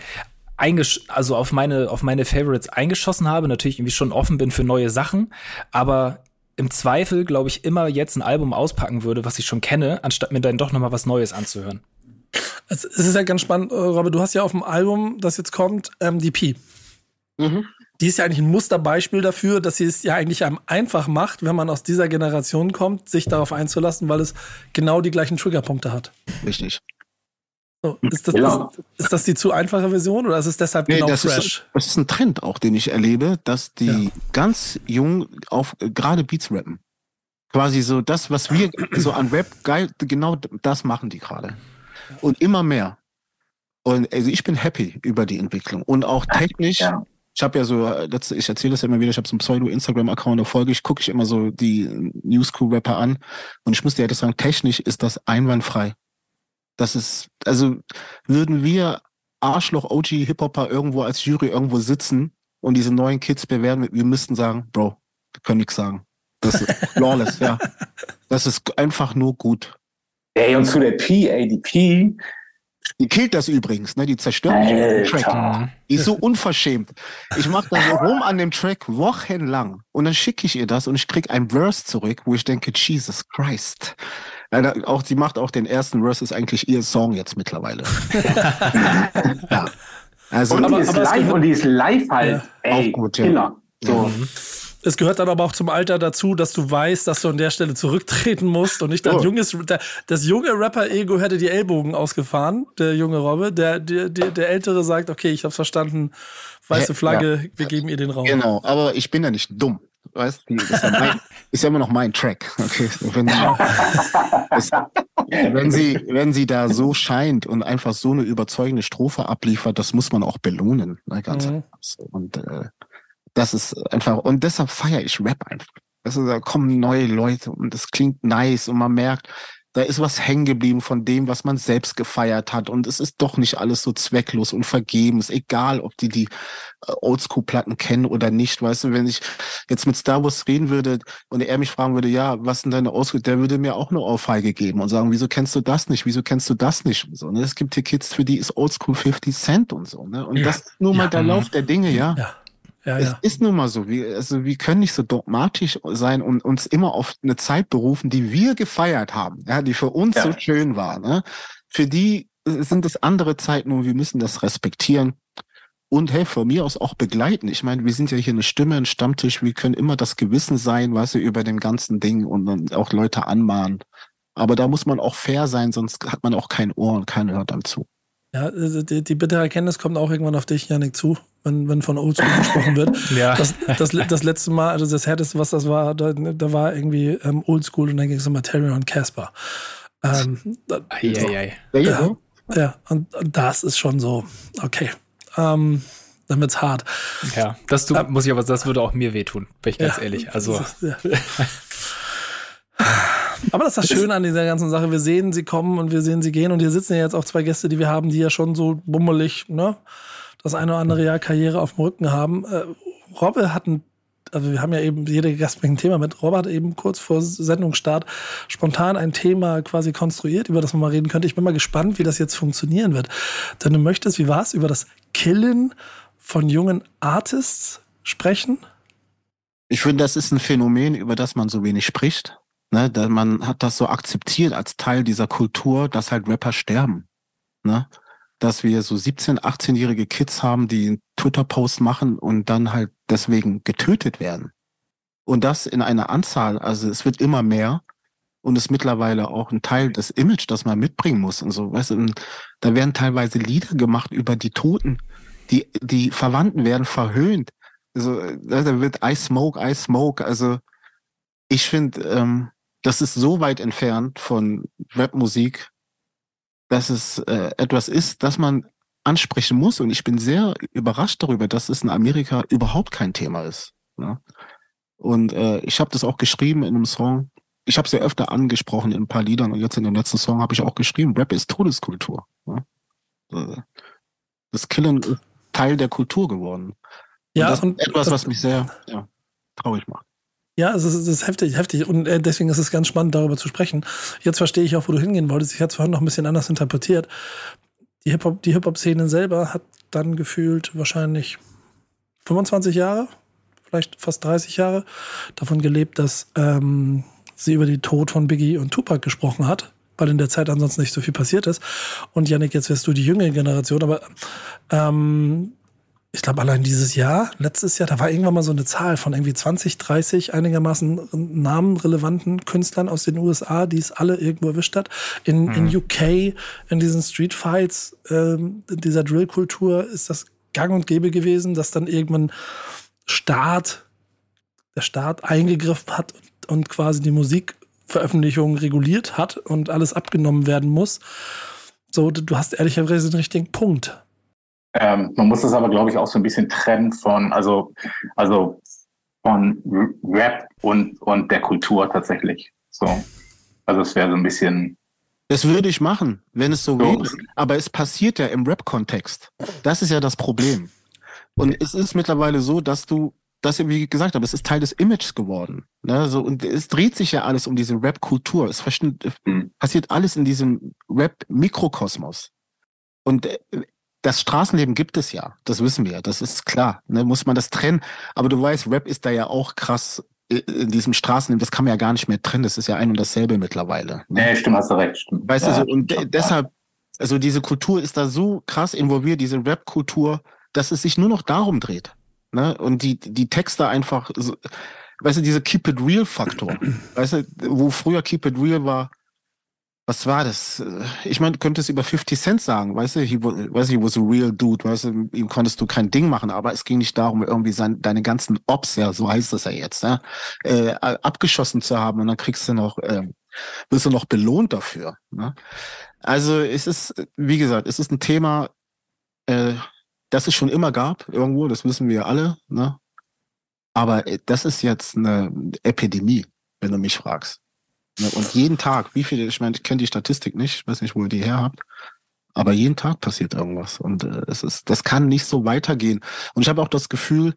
eingesch also auf meine, auf meine Favorites eingeschossen habe, natürlich irgendwie schon offen bin für neue Sachen, aber im Zweifel, glaube ich, immer jetzt ein Album auspacken würde, was ich schon kenne, anstatt mir dann doch noch mal was Neues anzuhören. Es ist ja ganz spannend, äh, Robert, du hast ja auf dem Album, das jetzt kommt, ähm, die Pi. Mhm. Die ist ja eigentlich ein Musterbeispiel dafür, dass sie es ja eigentlich einem einfach macht, wenn man aus dieser Generation kommt, sich darauf einzulassen, weil es genau die gleichen Triggerpunkte hat. Richtig. So, ist, das, ja. ist, ist, das die zu einfache Version oder ist es deshalb nee, genau das fresh? Ist, das ist ein Trend auch, den ich erlebe, dass die ja. ganz jung auf gerade Beats rappen. Quasi so das, was wir so an Rap geil, genau das machen die gerade. Und immer mehr. Und also ich bin happy über die Entwicklung. Und auch technisch, ja. ich habe ja so, ich erzähle das ja immer wieder, ich habe so einen Pseudo-Instagram-Account, da folge ich, gucke ich immer so die New School-Rapper an. Und ich muss dir ja sagen, technisch ist das einwandfrei. Das ist, also würden wir Arschloch OG Hip-Hopper irgendwo als Jury irgendwo sitzen und diese neuen Kids bewerten, wir müssten sagen, Bro, wir können nichts sagen. Das ist flawless, ja. Das ist einfach nur gut. Ey, und zu der P, ey, die P. Die killt das übrigens, ne? Die zerstört den Track. Die ist so unverschämt. Ich mache da so rum an dem Track wochenlang und dann schicke ich ihr das und ich krieg ein Verse zurück, wo ich denke, Jesus Christ. Ja, auch, sie macht auch den ersten Verse, ist eigentlich ihr Song jetzt mittlerweile. ja. Also, und, die ist live, und die ist live halt, ja. ey, auch gut, ja. Killer. So. Mhm. Es gehört dann aber auch zum Alter dazu, dass du weißt, dass du an der Stelle zurücktreten musst und nicht dein oh. junges, das junge Rapper-Ego hätte die Ellbogen ausgefahren, der junge Robbe. Der, der, der, der Ältere sagt, okay, ich hab's verstanden, weiße Flagge, ja. wir geben ihr den Raum. Genau, aber ich bin ja nicht dumm. Weißt du, ist, ja mein, ist ja immer noch mein Track. Okay. Wenn, ist, wenn, sie, wenn sie da so scheint und einfach so eine überzeugende Strophe abliefert, das muss man auch belohnen. Ne, ganz mhm. Und äh, das ist einfach, und deshalb feiere ich Rap einfach. Also da kommen neue Leute und das klingt nice und man merkt, da ist was hängen geblieben von dem, was man selbst gefeiert hat. Und es ist doch nicht alles so zwecklos und vergebens, egal ob die die äh, Oldschool-Platten kennen oder nicht. Weißt du, wenn ich jetzt mit Star Wars reden würde und er mich fragen würde, ja, was sind deine Oldschool, der würde mir auch eine Ohrfeige geben und sagen, wieso kennst du das nicht? Wieso kennst du das nicht? Und so, ne? Es gibt hier Kids, für die ist Oldschool 50 Cent und so. Ne? Und ja. das ist nur mal der Lauf der Dinge, ja. ja. Ja, es ja. ist nun mal so. Wir, also wir können nicht so dogmatisch sein und uns immer auf eine Zeit berufen, die wir gefeiert haben, ja, die für uns ja. so schön war. Ne? Für die sind es andere Zeiten und wir müssen das respektieren. Und hey, von mir aus auch begleiten. Ich meine, wir sind ja hier eine Stimme, ein Stammtisch. Wir können immer das Gewissen sein, weißt du, über dem ganzen Ding und dann auch Leute anmahnen. Aber da muss man auch fair sein, sonst hat man auch kein Ohr und keiner hört dann zu. Ja, die, die bittere Erkenntnis kommt auch irgendwann auf dich, Janik, zu wenn, wenn von Oldschool gesprochen wird. ja. Das, das, das, letzte Mal, also das härteste, was das war, da, da war irgendwie ähm, Oldschool und dann ging es um Material und Casper. Ähm, da, so, ja, ja und, und, das ist schon so, okay. Ähm, dann wird's hart. Ja, das tut, muss ich aber, das würde auch mir wehtun, bin ich ganz ja, ehrlich. Also. Ist, ja. Aber das ist das Schöne an dieser ganzen Sache. Wir sehen sie kommen und wir sehen sie gehen. Und hier sitzen ja jetzt auch zwei Gäste, die wir haben, die ja schon so bummelig, ne? Das eine oder andere Jahr Karriere auf dem Rücken haben. Äh, Robbe hat ein also wir haben ja eben jede Gast ein Thema mit. Robert eben kurz vor Sendungsstart spontan ein Thema quasi konstruiert, über das man mal reden könnte. Ich bin mal gespannt, wie das jetzt funktionieren wird. Denn du möchtest, wie war es, über das Killen von jungen Artists sprechen? Ich finde, das ist ein Phänomen, über das man so wenig spricht. Ne? Man hat das so akzeptiert als Teil dieser Kultur, dass halt Rapper sterben. Ne? Dass wir so 17-, 18-jährige Kids haben, die einen Twitter-Post machen und dann halt deswegen getötet werden. Und das in einer Anzahl, also es wird immer mehr und ist mittlerweile auch ein Teil des Image, das man mitbringen muss und so. Weißt du, da werden teilweise Lieder gemacht über die Toten, die, die Verwandten werden verhöhnt. Also, da wird I smoke, I smoke. Also, ich finde, ähm, das ist so weit entfernt von Rapmusik, dass es äh, etwas ist, das man ansprechen muss. Und ich bin sehr überrascht darüber, dass es in Amerika überhaupt kein Thema ist. Ne? Und äh, ich habe das auch geschrieben in einem Song. ich habe es ja öfter angesprochen in ein paar Liedern und jetzt in dem letzten Song habe ich auch geschrieben, Rap ist Todeskultur. Äh, das Killen ist Teil der Kultur geworden. Ja, und das und ist etwas, was mich sehr ja, traurig macht. Ja, es ist, es ist heftig, heftig. Und äh, deswegen ist es ganz spannend, darüber zu sprechen. Jetzt verstehe ich auch, wo du hingehen wolltest. Ich hatte es vorhin noch ein bisschen anders interpretiert. Die Hip-Hop, die Hip-Hop-Szene selber hat dann gefühlt wahrscheinlich 25 Jahre, vielleicht fast 30 Jahre, davon gelebt, dass ähm, sie über den Tod von Biggie und Tupac gesprochen hat, weil in der Zeit ansonsten nicht so viel passiert ist. Und Yannick, jetzt wärst du die jüngere Generation, aber ähm, ich glaube, allein dieses Jahr, letztes Jahr, da war irgendwann mal so eine Zahl von irgendwie 20, 30 einigermaßen namenrelevanten Künstlern aus den USA, die es alle irgendwo erwischt hat. In, in UK, in diesen Streetfights, ähm, in dieser Drillkultur ist das gang und gäbe gewesen, dass dann irgendwann Staat, der Staat eingegriffen hat und, und quasi die Musikveröffentlichung reguliert hat und alles abgenommen werden muss. So, du hast ehrlicherweise den richtigen Punkt. Ähm, man muss das aber, glaube ich, auch so ein bisschen trennen von, also, also von Rap und, und der Kultur tatsächlich. So. Also es wäre so ein bisschen. Das würde ich machen, wenn es so So. wäre. Aber es passiert ja im Rap-Kontext. Das ist ja das Problem. Und es ist mittlerweile so, dass du, dass wie ich gesagt habe, es ist Teil des Images geworden. Ne? So, und es dreht sich ja alles um diese Rap-Kultur. Es versteht, Hm. passiert alles in diesem Rap-Mikrokosmos. Und äh, das Straßenleben gibt es ja, das wissen wir, ja, das ist klar. Ne? Muss man das trennen. Aber du weißt, Rap ist da ja auch krass äh, in diesem Straßenleben, das kann man ja gar nicht mehr trennen, das ist ja ein und dasselbe mittlerweile. Ne? Nee, stimmt, hast du recht. Stimmt. Weißt Ja, du, so, und stimmt. deshalb, also diese Kultur ist da so krass involviert, diese Rap-Kultur, dass es sich nur noch darum dreht. Ne? Und die, die Texte einfach, so, weißt du, diese Keep It Real-Faktor. weißt du, wo früher Keep It Real war, was war das? Ich meine, du könntest über 50 Cent sagen, weißt du, he was, he was a real dude, weißt du, ihm konntest du kein Ding machen, aber es ging nicht darum, irgendwie sein, deine ganzen Ops, ja, so heißt das ja jetzt, ne, äh, abgeschossen zu haben und dann kriegst du noch, ähm, wirst du noch belohnt dafür. Ne? Also es ist, wie gesagt, es ist ein Thema, äh, das es schon immer gab, irgendwo, das wissen wir alle, ne? Aber äh, das ist jetzt eine Epidemie, wenn du mich fragst. Ne? Und jeden Tag, wie viele, ich meine, ich kenne die Statistik nicht, ich weiß nicht, wo ihr die her habt, aber jeden Tag passiert irgendwas. Und äh, es ist, das kann nicht so weitergehen. Und ich habe auch das Gefühl,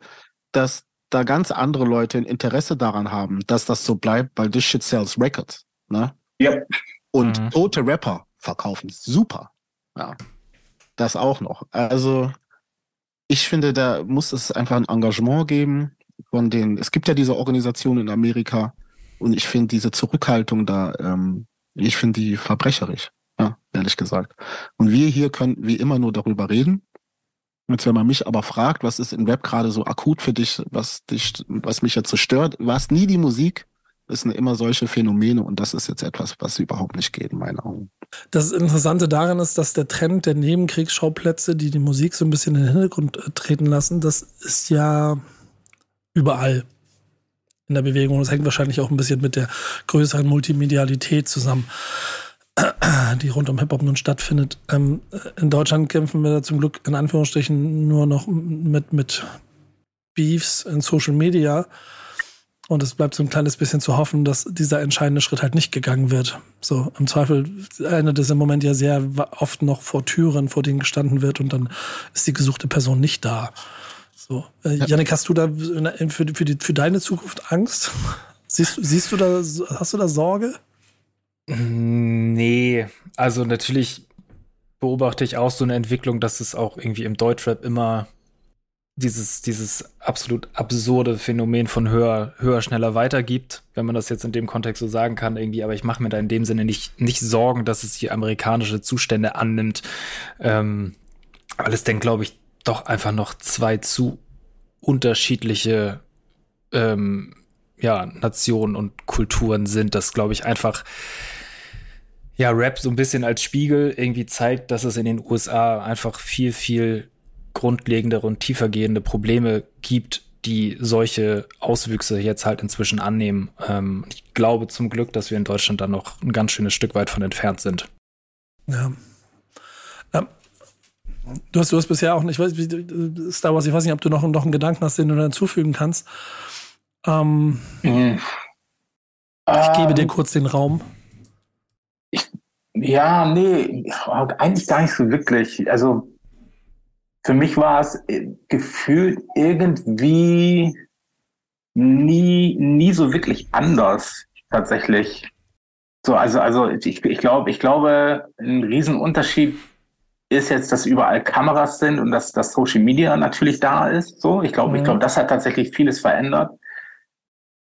dass da ganz andere Leute ein Interesse daran haben, dass das so bleibt, weil this shit sells records. Ne? Ja. Und Mhm. tote Rapper verkaufen super. Ja. Das auch noch. Also, ich finde, da muss es einfach ein Engagement geben von den, es gibt ja diese Organisation in Amerika und ich finde diese Zurückhaltung da, ähm, ich finde die verbrecherisch, ja, ehrlich gesagt. Und wir hier können wie immer nur darüber reden. Jetzt, wenn man mich aber fragt, was ist in Rap gerade so akut für dich, was dich, was mich jetzt so stört, war es nie die Musik, es sind immer solche Phänomene und das ist jetzt etwas, was überhaupt nicht geht in meinen Augen. Das Interessante daran ist, dass der Trend der Nebenkriegsschauplätze, die die Musik so ein bisschen in den Hintergrund äh, treten lassen, das ist ja überall in der Bewegung. Das hängt wahrscheinlich auch ein bisschen mit der größeren Multimedialität zusammen, die rund um Hip-Hop nun stattfindet. Ähm, in Deutschland kämpfen wir zum Glück in Anführungsstrichen nur noch mit, mit Beefs in Social Media. Und es bleibt so ein kleines bisschen zu hoffen, dass dieser entscheidende Schritt halt nicht gegangen wird. So, im Zweifel endet es im Moment ja sehr oft noch vor Türen, vor denen gestanden wird und dann ist die gesuchte Person nicht da. So, äh, Janik, hast du da für, für, die, für deine Zukunft Angst? Siehst, siehst du da, hast du da Sorge? Nee, also natürlich beobachte ich auch so eine Entwicklung, dass es auch irgendwie im Deutschrap immer dieses, dieses absolut absurde Phänomen von höher, höher, schneller weiter gibt, wenn man das jetzt in dem Kontext so sagen kann, irgendwie, aber ich mache mir da in dem Sinne nicht, nicht Sorgen, dass es hier amerikanische Zustände annimmt. Ähm, weil es denn, glaube ich, doch einfach noch zwei zu unterschiedliche ähm, ja, Nationen und Kulturen sind, das glaube ich einfach ja, Rap so ein bisschen als Spiegel irgendwie zeigt, dass es in den USA einfach viel, viel grundlegendere und tiefergehende Probleme gibt, die solche Auswüchse jetzt halt inzwischen annehmen. Ähm, ich glaube zum Glück, dass wir in Deutschland da noch ein ganz schönes Stück weit von entfernt sind. Ja. Du, hast, du hast bisher auch nicht, ich weiß, Star Wars, ich weiß nicht, ob du noch, noch einen Gedanken hast, den du da hinzufügen kannst. Ähm, Mhm. Ich gebe dir ähm, kurz den Raum. Ich, ja, nee, eigentlich gar nicht so wirklich. Also für mich war es äh, gefühlt irgendwie nie, nie so wirklich anders tatsächlich. So, also, also ich, ich glaube, ich glaube, ein Riesenunterschied ist jetzt, dass überall Kameras sind und dass das Social Media natürlich da ist. So, ich glaube, mhm. ich glaube, das hat tatsächlich vieles verändert.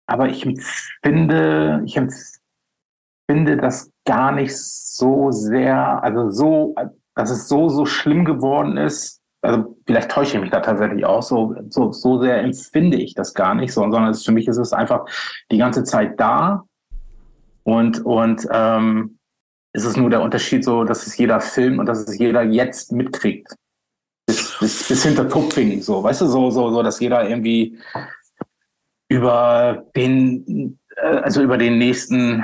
Aber ich empfinde, ich empfinde das gar nicht so sehr, also so, dass es so, so schlimm geworden ist, also vielleicht täusche ich mich da tatsächlich auch, so, so, so sehr empfinde ich das gar nicht, so, sondern es, für mich ist es einfach die ganze Zeit da und, und ähm, ist es nur der Unterschied so, dass es jeder Film und dass es jeder jetzt mitkriegt. Bis, bis, bis hinter Tupfing, so, weißt du, so, so, so, dass jeder irgendwie über den, äh, also über den nächsten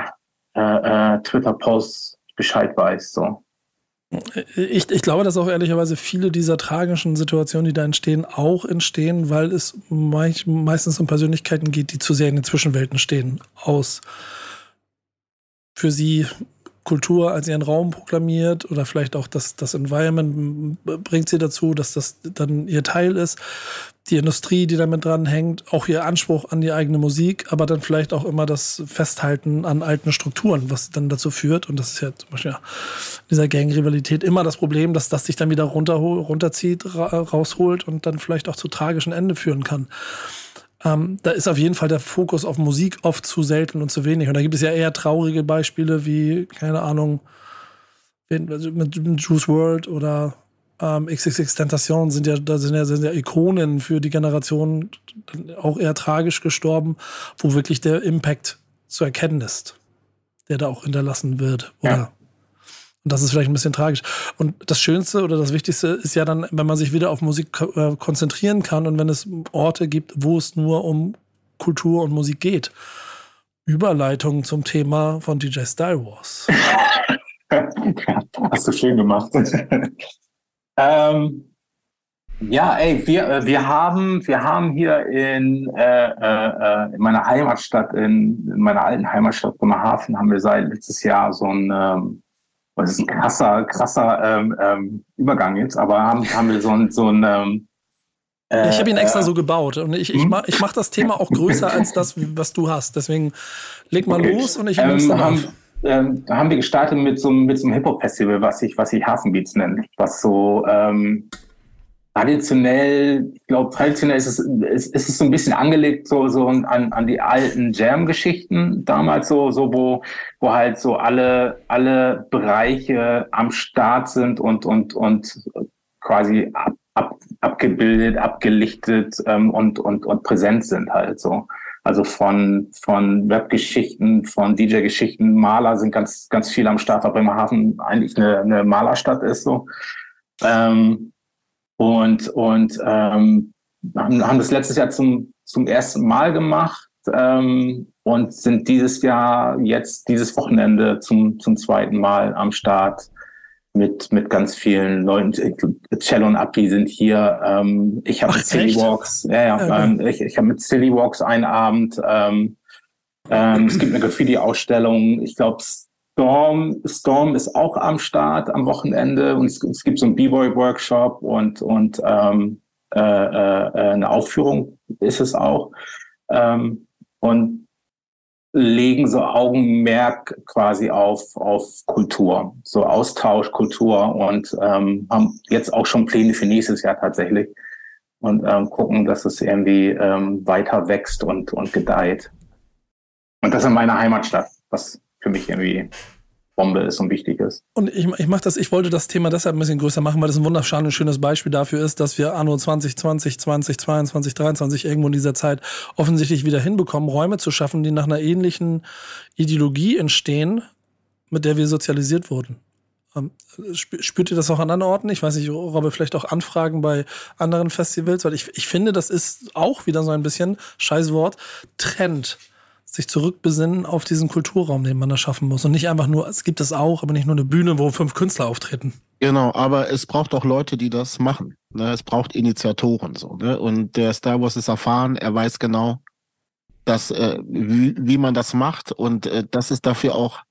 äh, äh, Twitter-Post Bescheid weiß, so. Ich, ich glaube, dass auch ehrlicherweise viele dieser tragischen Situationen, die da entstehen, auch entstehen, weil es meistens um Persönlichkeiten geht, die zu sehr in den Zwischenwelten stehen. Aus für sie Kultur als ihren Raum proklamiert oder vielleicht auch das, das Environment bringt sie dazu, dass das dann ihr Teil ist. Die Industrie, die damit dran hängt, auch ihr Anspruch an die eigene Musik, aber dann vielleicht auch immer das Festhalten an alten Strukturen, was dann dazu führt. Und das ist ja zum Beispiel ja, dieser Gang-Rivalität immer das Problem, dass das sich dann wieder runter, runterzieht, ra rausholt und dann vielleicht auch zu tragischen Ende führen kann. Ähm, da ist auf jeden Fall der Fokus auf Musik oft zu selten und zu wenig. Und da gibt es ja eher traurige Beispiele wie, keine Ahnung, also mit Juice World oder ähm, XXX Tentation sind ja, da sind ja, sind ja Ikonen für die Generation auch eher tragisch gestorben, wo wirklich der Impact zu erkennen ist, der da auch hinterlassen wird. Oder ja. Das ist vielleicht ein bisschen tragisch. Und das Schönste oder das Wichtigste ist ja dann, wenn man sich wieder auf Musik äh, konzentrieren kann und wenn es Orte gibt, wo es nur um Kultur und Musik geht. Überleitung zum Thema von DJ Style Wars. Hast du schön gemacht. ähm, ja, ey, wir, äh, wir haben, wir haben hier in, äh, äh, in meiner Heimatstadt, in, in meiner alten Heimatstadt Bremerhaven, haben wir seit letztes Jahr so ein ähm, das ist ein krasser, krasser ähm, ähm, Übergang jetzt, aber haben, haben wir so ein, so ein ähm, äh, ich habe ihn extra äh, so gebaut und ich, ich, hm? mach, ich mache das Thema auch größer als das, was du hast. Deswegen leg mal okay. los und ich nehme es dann haben, auf. Ähm, da haben wir gestartet mit so, mit so einem Hip-Hop-Festival, was sich was ich Hafenbeats nennt, was so ähm, traditionell, ich glaube, traditionell ist es, ist, ist es so ein bisschen angelegt so, so an, an die alten Jam-Geschichten damals so, so wo, wo halt so alle, alle Bereiche am Start sind und, und, und quasi ab, ab, abgebildet, abgelichtet ähm, und, und, und präsent sind halt so. Also von, von Webgeschichten, von DJ-Geschichten, Maler sind ganz, ganz viel am Start, weil Bremerhaven eigentlich eine, eine Malerstadt ist so. Ähm, und, und ähm, haben, haben das letztes Jahr zum, zum ersten Mal gemacht ähm, und sind dieses Jahr jetzt dieses Wochenende zum, zum zweiten Mal am Start mit, mit ganz vielen Leuten. Cello und Api sind hier. Ähm, ich habe mit Silly Walks, ja, ja, okay. ähm, ich, ich habe mit Silly Walks einen Abend. Ähm, ähm, es gibt eine Graffiti-Ausstellung. Ich glaube, Storm, Storm ist auch am Start am Wochenende und es, es gibt so einen B-Boy-Workshop und, und ähm, äh, äh, eine Aufführung ist es auch. Ähm, und legen so Augenmerk quasi auf, auf Kultur, so Austausch, Kultur und ähm, haben jetzt auch schon Pläne für nächstes Jahr tatsächlich und ähm, gucken, dass es irgendwie ähm, weiter wächst und, und gedeiht. Und das in meiner Heimatstadt, was für mich irgendwie Bombe ist und wichtig ist. Und ich, ich mache das, ich wollte das Thema deshalb ein bisschen größer machen, weil das ein wunderschönes schönes Beispiel dafür ist, dass wir anno 2020, 2022, 2023 irgendwo in dieser Zeit offensichtlich wieder hinbekommen, Räume zu schaffen, die nach einer ähnlichen Ideologie entstehen, mit der wir sozialisiert wurden. Ähm, spürt ihr das auch an anderen Orten? Ich weiß nicht, Robbe, vielleicht auch Anfragen bei anderen Festivals, weil ich, ich finde, das ist auch wieder so ein bisschen, scheiß Wort, Trend sich zurückbesinnen auf diesen Kulturraum, den man da schaffen muss. Und nicht einfach nur, es gibt es auch, aber nicht nur eine Bühne, wo fünf Künstler auftreten. Genau, aber es braucht auch Leute, die das machen. Ne? Es braucht Initiatoren so. Ne? Und der Star Wars ist erfahren, er weiß genau, dass, äh, wie, man das macht und äh, dass es dafür auch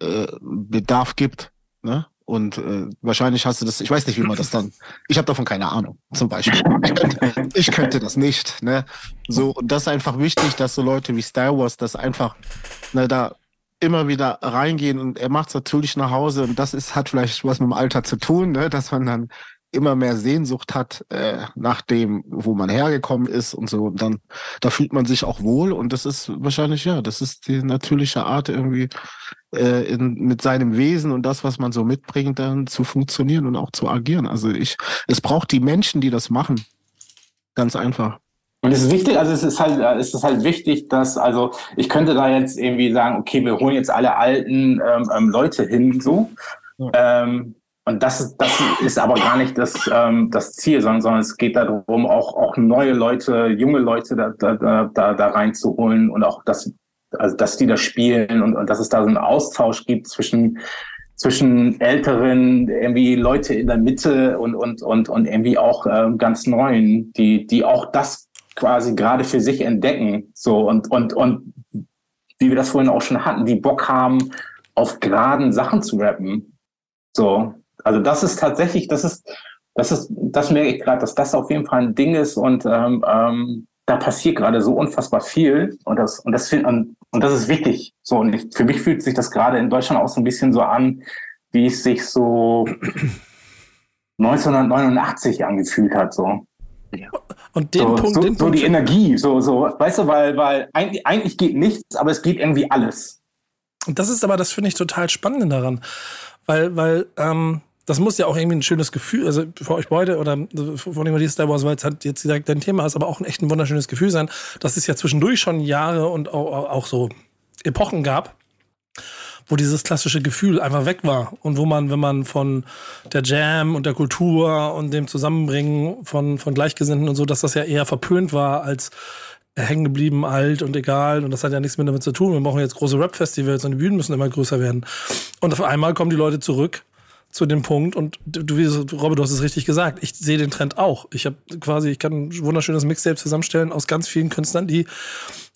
äh, Bedarf gibt. Ne? Und äh, wahrscheinlich hast du das, ich weiß nicht, wie man das dann, ich habe davon keine Ahnung, zum Beispiel. Ich könnte, ich könnte das nicht. Ne? So, und das ist einfach wichtig, dass so Leute wie Star Wars das einfach ne, da immer wieder reingehen und er macht es natürlich nach Hause und das ist, hat vielleicht was mit dem Alter zu tun, ne? dass man dann immer mehr Sehnsucht hat äh, nach dem, wo man hergekommen ist und so. Und dann, da fühlt man sich auch wohl und das ist wahrscheinlich, ja, das ist die natürliche Art irgendwie äh, in, mit seinem Wesen und das, was man so mitbringt, dann zu funktionieren und auch zu agieren. Also ich, es braucht die Menschen, die das machen. Ganz einfach. Und es ist wichtig, also es ist halt, es ist halt wichtig, dass, also ich könnte da jetzt irgendwie sagen, okay, wir holen jetzt alle alten ähm, ähm Leute hin, so. Ja. Ähm, und das ist, das ist aber gar nicht das, ähm, das Ziel, sondern, sondern es geht darum, auch, auch neue Leute, junge Leute da, da, da, da reinzuholen und auch, dass, also, dass die da spielen und, und dass es da so einen Austausch gibt zwischen, zwischen älteren, irgendwie Leute in der Mitte und, und, und, und irgendwie auch äh, ganz neuen, die, die auch das quasi gerade für sich entdecken. So und, und, und wie wir das vorhin auch schon hatten, die Bock haben, auf geraden Sachen zu rappen. So, also das ist tatsächlich, das ist, das ist, das merke ich gerade, dass das auf jeden Fall ein Ding ist und ähm, ähm, da passiert gerade so unfassbar viel und das und das und, und das ist wichtig. So und ich, für mich fühlt sich das gerade in Deutschland auch so ein bisschen so an, wie es sich so 1989 angefühlt hat. So. Und den so, Punkt, so, den so Punkt die Energie, so, so, weißt du, weil, weil eigentlich, eigentlich geht nichts, aber es geht irgendwie alles. Und das ist aber, das finde ich total spannend daran. Weil, weil, ähm, das muss ja auch irgendwie ein schönes Gefühl, also für euch beide oder vor allem die Star Wars, weil es halt jetzt direkt dein Thema ist, aber auch ein echt ein wunderschönes Gefühl sein, dass es ja zwischendurch schon Jahre und auch, auch so Epochen gab, wo dieses klassische Gefühl einfach weg war und wo man, wenn man von der Jam und der Kultur und dem Zusammenbringen von, von Gleichgesinnten und so, dass das ja eher verpönt war als hängen geblieben, alt und egal. Und das hat ja nichts mehr damit zu tun. Wir brauchen jetzt große Rap-Festivals und die Bühnen müssen immer größer werden. Und auf einmal kommen die Leute zurück zu dem Punkt und du, wie Robert, du hast es richtig gesagt. Ich sehe den Trend auch. Ich habe quasi, ich kann ein wunderschönes Mixtape zusammenstellen aus ganz vielen Künstlern, die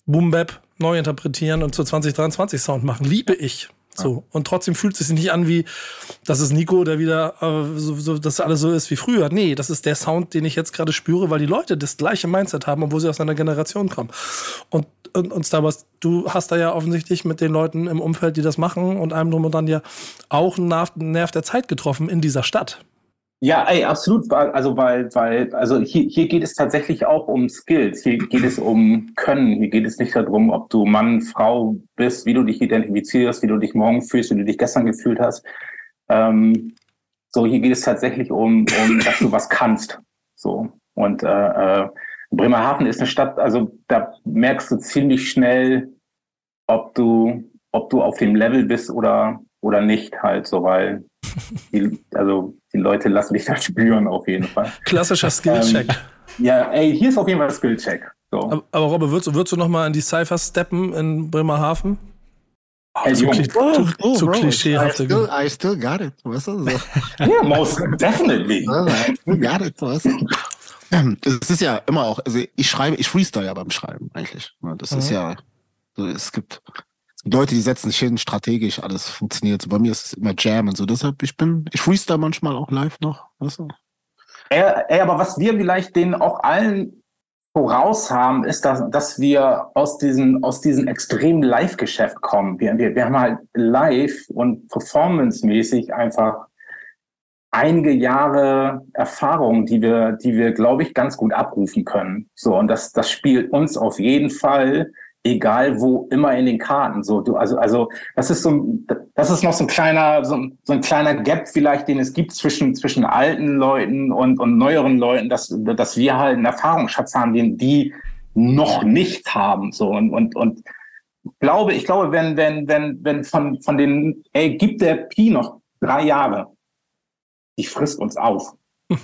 Boom Bap neu interpretieren und zu 2023 Sound machen. Liebe ich. So. Und trotzdem fühlt es sich nicht an wie, das ist Nico, der wieder, äh, so, so, dass alles so ist wie früher. Nee, das ist der Sound, den ich jetzt gerade spüre, weil die Leute das gleiche Mindset haben, obwohl sie aus einer Generation kommen. Und, und, und Star Wars, du hast da ja offensichtlich mit den Leuten im Umfeld, die das machen und einem drum und dann ja auch einen Nerv der Zeit getroffen in dieser Stadt. Ja, ey, absolut. Also, weil, weil, also hier, hier geht es tatsächlich auch um Skills. Hier geht es um Können. Hier geht es nicht darum, ob du Mann, Frau bist, wie du dich identifizierst, wie du dich morgen fühlst, wie du dich gestern gefühlt hast. Ähm, so, hier geht es tatsächlich um, um, dass du was kannst. So. Und äh, äh, Bremerhaven ist eine Stadt, also da merkst du ziemlich schnell, ob du, ob du auf dem Level bist oder, oder nicht halt so, weil die, also die Leute lassen dich da spüren auf jeden Fall. Klassischer Skillcheck. Ähm, ja, ey, hier ist auf jeden Fall Skillcheck. So. Aber, aber Robbe, würdest, würdest du noch mal in die Cypher steppen in Bremerhaven? Hey, zu, kli Oh, zu, oh, zu bro, klischeehaft. I still, I still got it. Weißt du? So. Ja, most definitely. I still got it. Weißt du? Es ist ja immer auch, also ich schreibe, ich freestyle ja beim Schreiben eigentlich. Ne, Das ist Mhm. ja, so, es gibt es gibt Leute, die setzen sich hin, strategisch, alles funktioniert. So, bei mir ist es immer Jam und so. Deshalb, ich bin, ich freestyle manchmal auch live noch. Weißt du? Ey, ey, aber was wir vielleicht denen auch allen voraus haben, ist, dass, dass wir aus diesem, aus diesem extremen Live-Geschäft kommen. Wir, wir, wir haben halt live und performancemäßig einfach einige Jahre Erfahrung, die wir, die wir, glaube ich, ganz gut abrufen können. So, und das, das spielt uns auf jeden Fall, egal wo, immer in den Karten. So, du, also, also, das ist so, ein- das ist noch so ein kleiner, so, ein- so ein kleiner Gap vielleicht, den es gibt zwischen, zwischen alten Leuten und, und neueren Leuten, dass, dass wir halt einen Erfahrungsschatz haben, den die noch nicht haben. So, und, und, und glaube, ich glaube, wenn, wenn, wenn, wenn von, von den, ey, gibt der Pi noch drei Jahre, die frisst uns auf.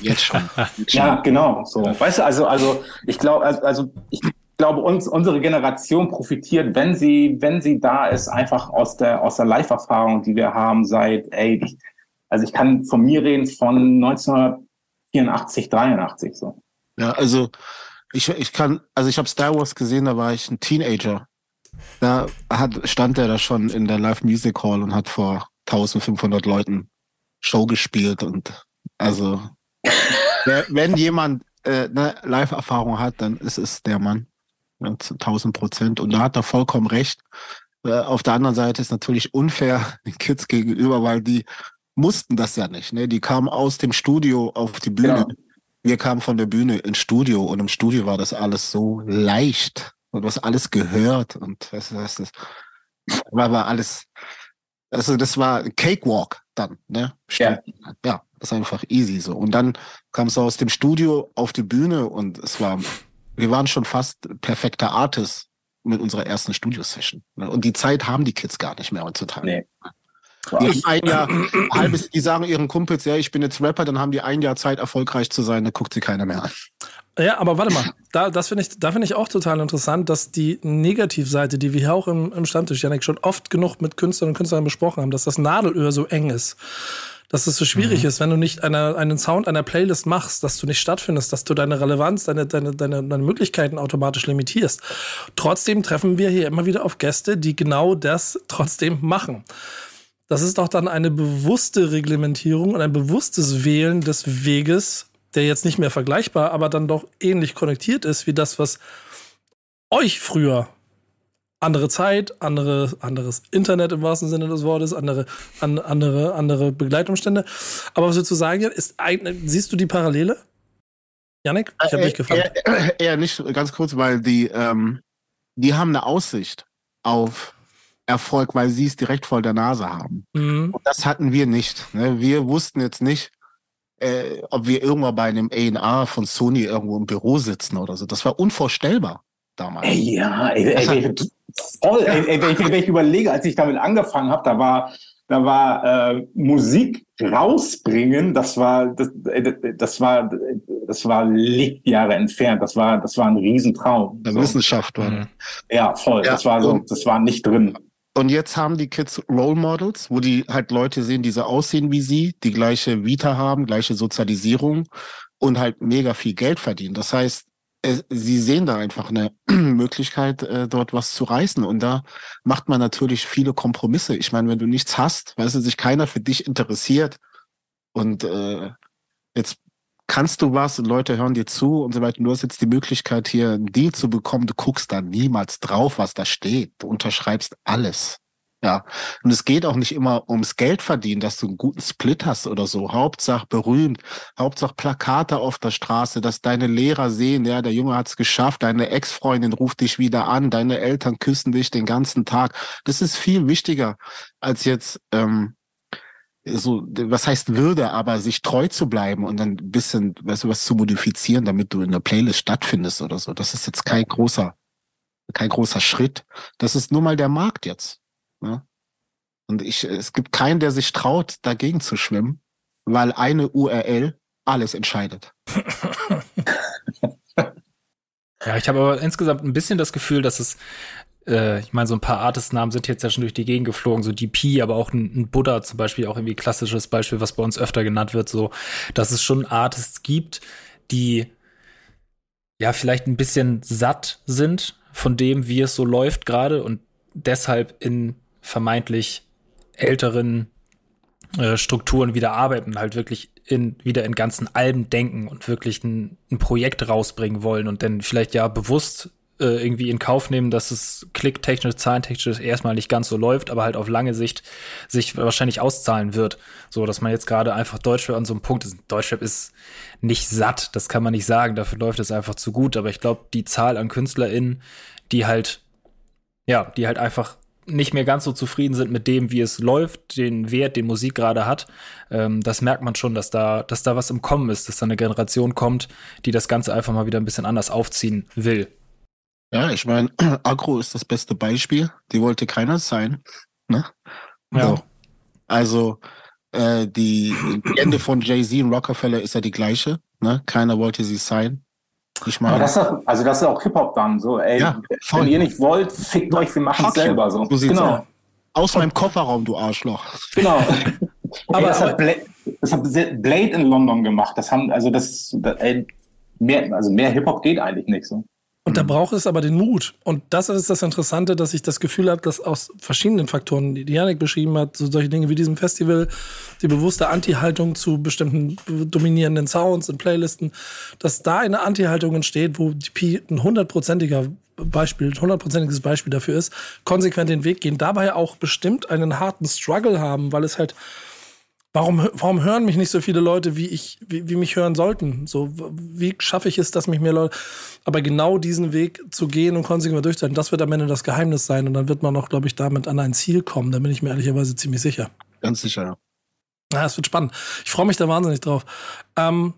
Jetzt schon. Jetzt schon. Ja, genau. So, weißt du, also, also ich glaube, also, also ich glaube, uns, unsere Generation profitiert, wenn sie, wenn sie da ist, einfach aus der, aus der Live-Erfahrung, die wir haben seit, ey, ich, also ich kann von mir reden von 1984, 83 so. Ja, also Ich, ich kann, also ich habe Star Wars gesehen, da war ich ein Teenager. Da hat, stand er da schon in der Live Music Hall und hat vor 1500 Leuten Show gespielt und also wenn jemand äh, eine Live-Erfahrung hat, dann ist es der Mann. Ja, 1000 Prozent. Und da hat er vollkommen recht. Äh, auf der anderen Seite ist natürlich unfair den Kids gegenüber, weil die mussten das ja nicht. Ne? Die kamen aus dem Studio auf die Bühne. Genau. Wir kamen von der Bühne ins Studio und im Studio war das alles so leicht und was alles gehört und was, was das war, war alles. Also das war Cakewalk dann, ne? Ja. ja, das ist einfach easy so. Und dann kam es aus dem Studio auf die Bühne und es war, wir waren schon fast perfekter Artist mit unserer ersten Studio-Session. Ne? Und die Zeit haben die Kids gar nicht mehr heutzutage. Nee. Die ein Jahr, halbes, die sagen ihren Kumpels, ja, ich bin jetzt Rapper, dann haben die ein Jahr Zeit, erfolgreich zu sein, da guckt sie keiner mehr an. Ja, aber warte mal, da, das finde ich, da finde ich auch total interessant, dass die Negativseite, die wir hier auch im, im Stammtisch, Janik, schon oft genug mit Künstlern und Künstlern besprochen haben, dass das Nadelöhr so eng ist. Dass es so schwierig mhm. ist, wenn du nicht eine, einen Sound einer Playlist machst, dass du nicht stattfindest, dass du deine Relevanz, deine, deine, deine, deine Möglichkeiten automatisch limitierst. Trotzdem treffen wir hier immer wieder auf Gäste, die genau das trotzdem machen. Das ist doch dann eine bewusste Reglementierung und ein bewusstes Wählen des Weges, der jetzt nicht mehr vergleichbar, aber dann doch ähnlich konnektiert ist wie das, was euch früher andere Zeit, andere, anderes Internet im wahrsten Sinne des Wortes, andere, an, andere, andere Begleitumstände. Aber was wir zu sagen ist, siehst du die Parallele? Janik, ich habe äh, dich gefragt. Eher, eher, nicht ganz kurz, weil die, ähm, die haben eine Aussicht auf Erfolg, weil sie es direkt vor der Nase haben. Mhm. Und das hatten wir nicht. Ne? Wir wussten jetzt nicht, äh, ob wir irgendwann bei einem A&R von Sony irgendwo im Büro sitzen oder so. Das war unvorstellbar damals. Ey, ja, ey, ey, ey, voll. Ja. Ey, wenn, ich, wenn ich überlege, als ich damit angefangen habe, da war da war äh, Musik rausbringen, das war das, das war das war Lichtjahre entfernt. Das war das war ein Riesentraum. Der so. Wissenschaft war. Mhm. Ja, voll. Ja, das war so, das war nicht drin. Und jetzt haben die Kids Role Models, wo die halt Leute sehen, die so aussehen wie sie, die gleiche Vita haben, gleiche Sozialisierung und halt mega viel Geld verdienen. Das heißt, sie sehen da einfach eine Möglichkeit, äh, dort was zu reißen. Und da macht man natürlich viele Kompromisse. Ich meine, wenn du nichts hast, weißt du, sich keiner für dich interessiert und äh, jetzt kannst du was und Leute hören dir zu und so weiter. Du hast jetzt die Möglichkeit, hier einen Deal zu bekommen. Du guckst da niemals drauf, was da steht. Du unterschreibst alles. Ja. Und es geht auch nicht immer ums Geld verdienen, dass du einen guten Split hast oder so. Hauptsache berühmt, Hauptsache Plakate auf der Straße, dass deine Lehrer sehen, ja, der Junge hat's geschafft, deine Ex-Freundin ruft dich wieder an, deine Eltern küssen dich den ganzen Tag. Das ist viel wichtiger als jetzt ähm, so, was heißt Würde, aber sich treu zu bleiben und dann ein bisschen, weißt du, was zu modifizieren, damit du in der Playlist stattfindest oder so. Das ist jetzt kein großer, kein großer Schritt. Das ist nur mal der Markt jetzt. Ne? Und ich, es gibt keinen, der sich traut, dagegen zu schwimmen, weil eine URL alles entscheidet. ja, ich habe aber insgesamt ein bisschen das Gefühl, dass es äh, ich meine, so ein paar Artist-Namen sind jetzt ja schon durch die Gegend geflogen, so DP, aber auch ein, ein, Buddha zum Beispiel, auch irgendwie klassisches Beispiel, was bei uns öfter genannt wird, so, dass es schon Artists gibt, die ja vielleicht ein bisschen satt sind von dem, wie es so läuft gerade und deshalb in vermeintlich älteren äh, Strukturen wieder arbeiten, halt wirklich in, wieder in ganzen Alben denken und wirklich ein, ein Projekt rausbringen wollen und dann vielleicht ja bewusst äh, irgendwie in Kauf nehmen, dass es klicktechnisch, zahlentechnisch erstmal nicht ganz so läuft, aber halt auf lange Sicht sich wahrscheinlich auszahlen wird. So, dass man jetzt gerade einfach Deutschrap an so einem Punkt ist. Deutschrap ist nicht satt, das kann man nicht sagen, dafür läuft es einfach zu gut. Aber ich glaube, die Zahl an KünstlerInnen, die halt, ja, die halt einfach nicht mehr ganz so zufrieden sind mit dem, wie es läuft, den Wert, den Musik gerade hat, ähm, das merkt man schon, dass da, dass da was im Kommen ist, dass da eine Generation kommt, die das Ganze einfach mal wieder ein bisschen anders aufziehen will. Ja, ich meine, Agro ist das beste Beispiel. Die wollte keiner sein. Ne? Ja. So. Also äh, die Ende von Jay-Z und Rockefeller ist ja die gleiche. Ne? Keiner wollte sie sein. Ich meine, das auch, also das ist auch Hip-Hop dann so, ey, ja, wenn ihr nicht wollt, fickt euch, wir machen es selber so. so genau. Aus meinem Kofferraum, du Arschloch. Genau. aber ey, das, hat Blade, das hat Blade in London gemacht. Das haben, also das, ey, mehr, also mehr Hip-Hop geht eigentlich nicht so. Und da braucht es aber den Mut. Und das ist das Interessante, dass ich das Gefühl habe, dass aus verschiedenen Faktoren, die Janik beschrieben hat, so solche Dinge wie diesem Festival, die bewusste Anti-Haltung zu bestimmten dominierenden Sounds und Playlisten, dass da eine Anti-Haltung entsteht, wo die Pi ein hundertprozentiger Beispiel, hundertprozentiges Beispiel dafür ist, konsequent den Weg gehen, dabei auch bestimmt einen harten Struggle haben, weil es halt Warum, warum hören mich nicht so viele Leute, wie ich, wie, wie mich hören sollten? So, wie schaffe ich es, dass mich mehr Leute, aber genau diesen Weg zu gehen und konsequent durchzuhalten, das wird am Ende das Geheimnis sein und dann wird man auch, glaube ich, damit an ein Ziel kommen. Da bin ich mir ehrlicherweise ziemlich sicher. Ganz sicher, ja. Ja, es wird spannend. Ich freue mich da wahnsinnig drauf. Ähm,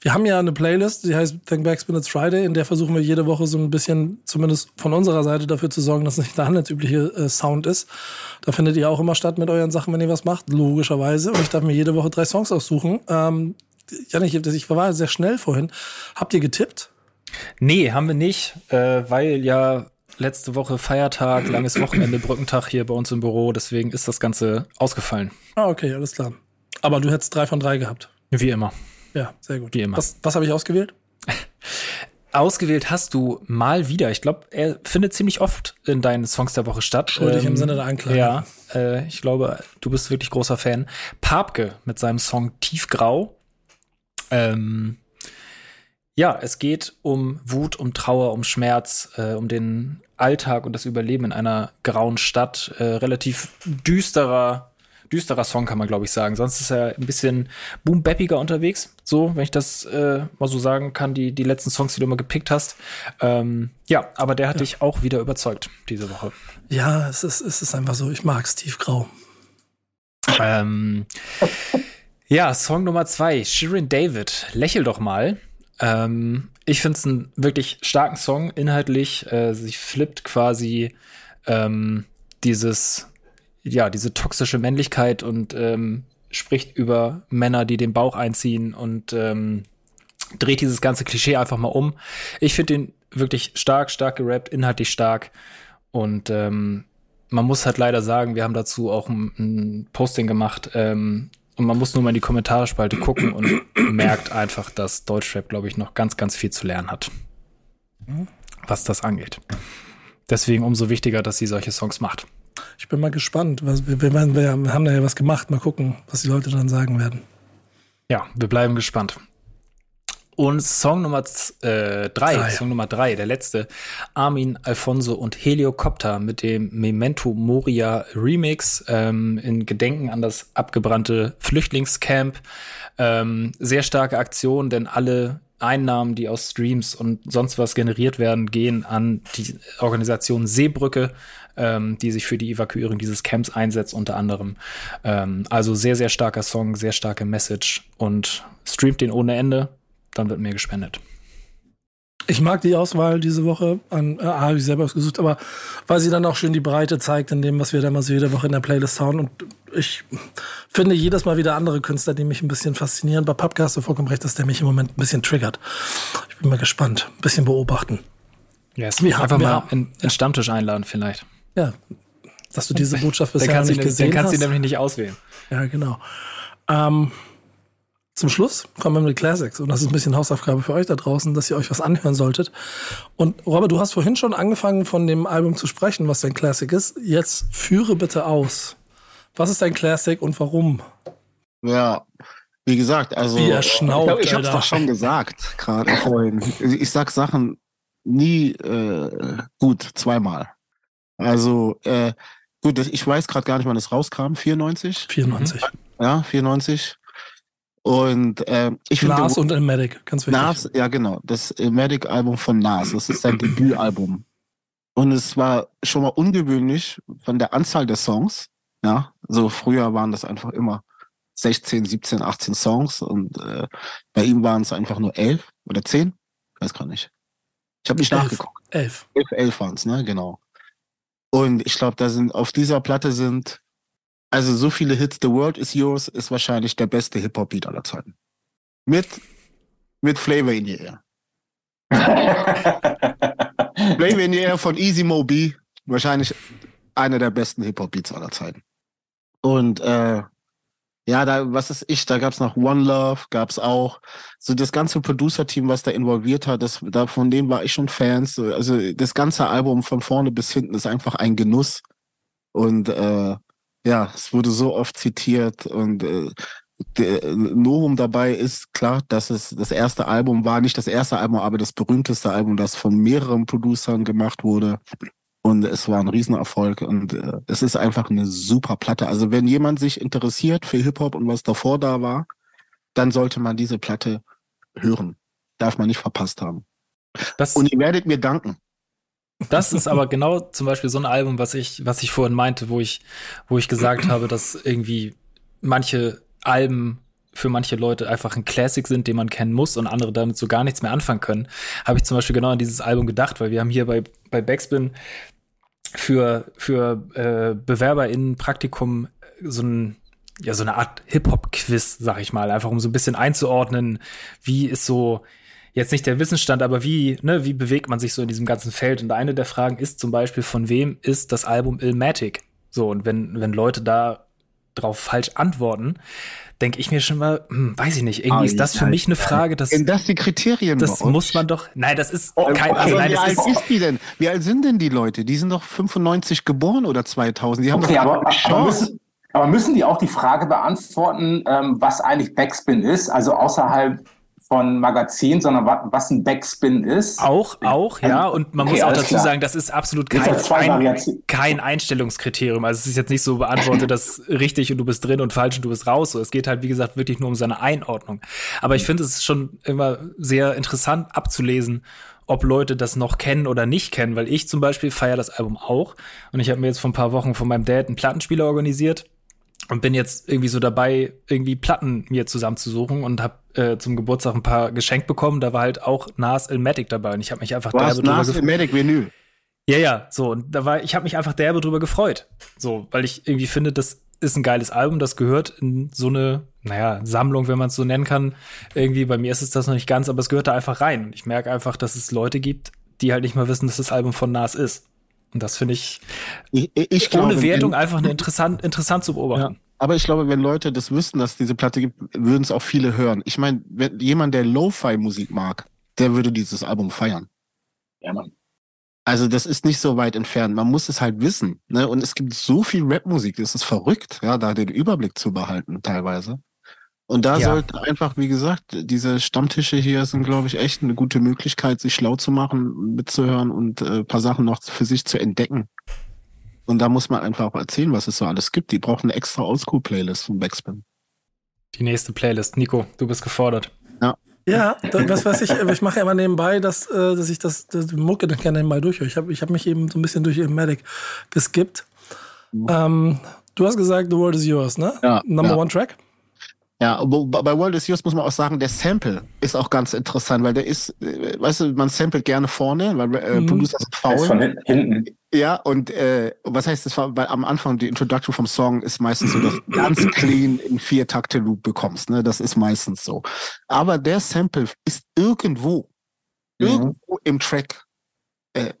wir haben ja eine Playlist, die heißt Thank Back Spin It's Friday, in der versuchen wir jede Woche so ein bisschen, zumindest von unserer Seite, dafür zu sorgen, dass es nicht der handelsübliche äh, Sound ist. Da findet ihr auch immer statt mit euren Sachen, wenn ihr was macht, logischerweise. Und ich darf mir jede Woche drei Songs aussuchen. Ähm, Janik, ich war sehr schnell vorhin. Habt ihr getippt? Nee, haben wir nicht, äh, weil ja letzte Woche Feiertag, langes Wochenende, Brückentag hier bei uns im Büro. Deswegen ist das Ganze ausgefallen. Ah, okay, alles klar. Aber du hättest drei von drei gehabt. Wie immer. Ja, sehr gut. Wie immer. Was, was habe ich ausgewählt? Ausgewählt hast du mal wieder. Ich glaube, er findet ziemlich oft in deinen Songs der Woche statt. Schuldig ähm, im Sinne der Anklage. Ja, äh, ich glaube, du bist wirklich großer Fan. Papke mit seinem Song Tiefgrau. Ähm, ja, es geht um Wut, um Trauer, um Schmerz, äh, um den Alltag und das Überleben in einer grauen Stadt. Äh, relativ düsterer düsterer Song, kann man glaube ich sagen. Sonst ist er ein bisschen boom-bappiger unterwegs. So, wenn ich das äh, mal so sagen kann, die, die letzten Songs, die du immer gepickt hast. Ähm, ja, aber der hat ja. dich auch wieder überzeugt diese Woche. Ja, es ist, es ist einfach so. Ich mag Steve Grau. Ähm, ja, Song Nummer zwei, Shirin David, Lächel doch mal. Ähm, ich finde es einen wirklich starken Song, inhaltlich. Äh, sie flippt quasi ähm, dieses ja, diese toxische Männlichkeit und ähm, spricht über Männer, die den Bauch einziehen und ähm, dreht dieses ganze Klischee einfach mal um. Ich finde den wirklich stark, stark gerappt, inhaltlich stark und ähm, man muss halt leider sagen, wir haben dazu auch ein, ein Posting gemacht ähm, und man muss nur mal in die Kommentarspalte gucken und merkt einfach, dass Deutschrap, glaube ich, noch ganz, ganz viel zu lernen hat, was das angeht. Deswegen umso wichtiger, dass sie solche Songs macht. Ich bin mal gespannt. Was, wir, wir, wir, haben da ja was gemacht. Mal gucken, was die Leute dann sagen werden. Ja, wir bleiben gespannt. Und Song Nummer äh, drei, drei, Song Nummer drei, der letzte, Armin, Alfonso und Heliocopter mit dem Memento Moria Remix ähm, in Gedenken an das abgebrannte Flüchtlingscamp. Ähm, sehr starke Aktion, denn alle Einnahmen, die aus Streams und sonst was generiert werden, gehen an die Organisation Seebrücke, ähm, die sich für die Evakuierung dieses Camps einsetzt, unter anderem. Ähm, also sehr, sehr starker Song, sehr starke Message und streamt den ohne Ende, dann wird mehr gespendet. Ich mag die Auswahl diese Woche an, äh, habe ich selber ausgesucht, aber weil sie dann auch schön die Breite zeigt in dem, was wir damals jede Woche in der Playlist hauen. Und ich finde jedes Mal wieder andere Künstler, die mich ein bisschen faszinieren. Bei Papka hast du vollkommen recht, dass der mich im Moment ein bisschen triggert. Ich bin mal gespannt. Ein bisschen beobachten. Yes. Wir Einfach wir mal in, in Stammtisch einladen vielleicht. Ja, dass du diese Botschaft bisher nicht gesehen hast. Dann kannst du nämlich nicht auswählen. Ja, genau. Ähm, zum Schluss kommen wir mit Classics und das ist ein bisschen Hausaufgabe für euch da draußen, dass ihr euch was anhören solltet. Und Robert, du hast vorhin schon angefangen von dem Album zu sprechen, was dein Classic ist. Jetzt führe bitte aus. Was ist dein Classic und warum? Ja, wie gesagt, also wie er schnaubt, ich, ich habe es doch schon gesagt gerade vorhin. Ich sag Sachen nie äh, gut zweimal. Also, äh, gut, ich weiß gerade gar nicht, wann es rauskam. 94? 94. Ja, 94. Und äh, ich finde. Nas und Elmatic, ganz wichtig. Nas, ja genau, das Elmatic-Album von Nas, das ist sein Debütalbum. Und es war schon mal ungewöhnlich von der Anzahl der Songs. Ja, so früher waren das einfach immer 16, 17, 18 Songs und äh, bei ihm waren es einfach nur 11 oder 10. Ich weiß gar nicht. Ich habe nicht elf. nachgeguckt. 11. 11, 11 waren es, ne? Genau. Und ich glaube, da sind auf dieser Platte sind also so viele Hits. The World is Yours ist wahrscheinlich der beste Hip Hop Beat aller Zeiten. Mit mit Flavor in the Air. Flavor in the Air von Easy Mo B, wahrscheinlich einer der besten Hip Hop Beats aller Zeiten. Und äh, Ja, da, was ist ich, da gab's noch One Love, gab's auch. So das ganze Producer-Team, was da involviert hat, das, da, von denen war ich schon Fans. Also das ganze Album von vorne bis hinten ist einfach ein Genuss. Und äh, ja, es wurde so oft zitiert und äh, der Novum dabei ist klar, dass es das erste Album war, nicht das erste Album, aber das berühmteste Album, das von mehreren Producern gemacht wurde. Und es war ein Riesenerfolg und äh, es ist einfach eine super Platte. Also wenn jemand sich interessiert für Hip-Hop und was davor da war, dann sollte man diese Platte hören. Darf man nicht verpasst haben. Das, Und ihr werdet mir danken. das ist aber genau zum Beispiel so ein Album, was ich, was ich vorhin meinte, wo ich, wo ich gesagt habe, dass irgendwie manche Alben für manche Leute einfach ein Classic sind, den man kennen muss und andere damit so gar nichts mehr anfangen können, habe ich zum Beispiel genau an dieses Album gedacht, weil wir haben hier bei, bei Backspin für, für äh, BewerberInnen Praktikum so ein ja, so eine Art Hip-Hop-Quiz, sag ich mal, einfach um so ein bisschen einzuordnen, wie ist so, jetzt nicht der Wissensstand, aber wie, ne, wie bewegt man sich so in diesem ganzen Feld? Und eine der Fragen ist zum Beispiel, von wem ist das Album Illmatic? So, und wenn, wenn Leute da drauf falsch antworten, denke ich mir schon mal, hm, weiß ich nicht, irgendwie ist das für mich eine Frage, das, Sind das die Kriterien das muss man doch, nein, das ist Oh, kein, okay, also nein, wie das alt ist, ist die denn? Wie alt sind denn die Leute? Die sind doch 95 geboren oder 2000. Die haben Okay, doch aber, aber, Chance. müssen, aber müssen die auch die Frage beantworten, ähm, was eigentlich Backspin ist? Also außerhalb von Magazin, sondern was, ein Backspin ist? Auch, auch, ja. Und man Okay, muss auch dazu klar. sagen, das ist absolut kein, zwei ein, kein Einstellungskriterium. Also es ist jetzt nicht so beantwortet, das richtig und du bist drin und falsch und du bist raus. So, es geht halt, wie gesagt, wirklich nur um seine Einordnung. Aber ich finde, es ist schon immer sehr interessant abzulesen, ob Leute das noch kennen oder nicht kennen, weil ich zum Beispiel feiere das Album auch. Und ich habe mir jetzt vor ein paar Wochen von meinem Dad einen Plattenspieler organisiert und bin jetzt irgendwie so dabei, irgendwie Platten mir zusammenzusuchen und habe äh, zum Geburtstag ein paar geschenkt bekommen. Da war halt auch Nas Ilmatic dabei und ich habe mich einfach Du derbe drüber Nas. Medic Vinyl. Ja, ja, so und da war ich habe mich einfach derbe drüber gefreut. So, weil ich irgendwie finde, das ist ein geiles Album, das gehört in so eine, naja, Sammlung, wenn man es so nennen kann. Irgendwie bei mir ist es das noch nicht ganz, aber es gehört da einfach rein. Und ich merke einfach, dass es Leute gibt, die halt nicht mal wissen, dass das Album von Nas ist. Und das finde ich Ich, ich ohne glaube, Wertung wenn, einfach eine interessant, interessant zu beobachten. aber ich glaube, wenn Leute das wüssten, dass es diese Platte gibt, würden es auch viele hören. Ich meine, wenn jemand, der Lo-Fi-Musik mag, der würde dieses Album feiern. Ja, Mann. Also das ist nicht so weit entfernt. Man muss es halt wissen. Ne? Und es gibt so viel Rap-Musik, das ist verrückt, ja, da den Überblick zu behalten teilweise. Und da Ja. sollte einfach, wie gesagt, diese Stammtische hier sind, glaube ich, echt eine gute Möglichkeit, sich schlau zu machen, mitzuhören und äh, paar Sachen noch für sich zu entdecken. Und da muss man einfach auch erzählen, was es so alles gibt. Die brauchen eine extra Oldschool-Playlist von Backspin. Die nächste Playlist. Nico, du bist gefordert. Ja, da, was weiß ich, ich mache immer nebenbei, dass, äh, dass ich das, das die Mucke dann gerne nebenbei durchhöre. Ich habe ich hab mich eben so ein bisschen durch Medic geskippt. Ähm, du hast gesagt, The World is Yours, ne? Ja, Number ja. One Track? Ja, bei World is Yours muss man auch sagen, der Sample ist auch ganz interessant, weil der ist, äh, weißt du, man samplet gerne vorne, weil äh, Mhm. Producer sind Das faul. ist von hin- hinten. Ja, und äh, was heißt das? Weil am Anfang die Introduction vom Song ist meistens so, dass du ganz clean in vier Takte Loop bekommst. Ne? Das ist meistens so. Aber der Sample ist irgendwo, Mhm. irgendwo im Track äh,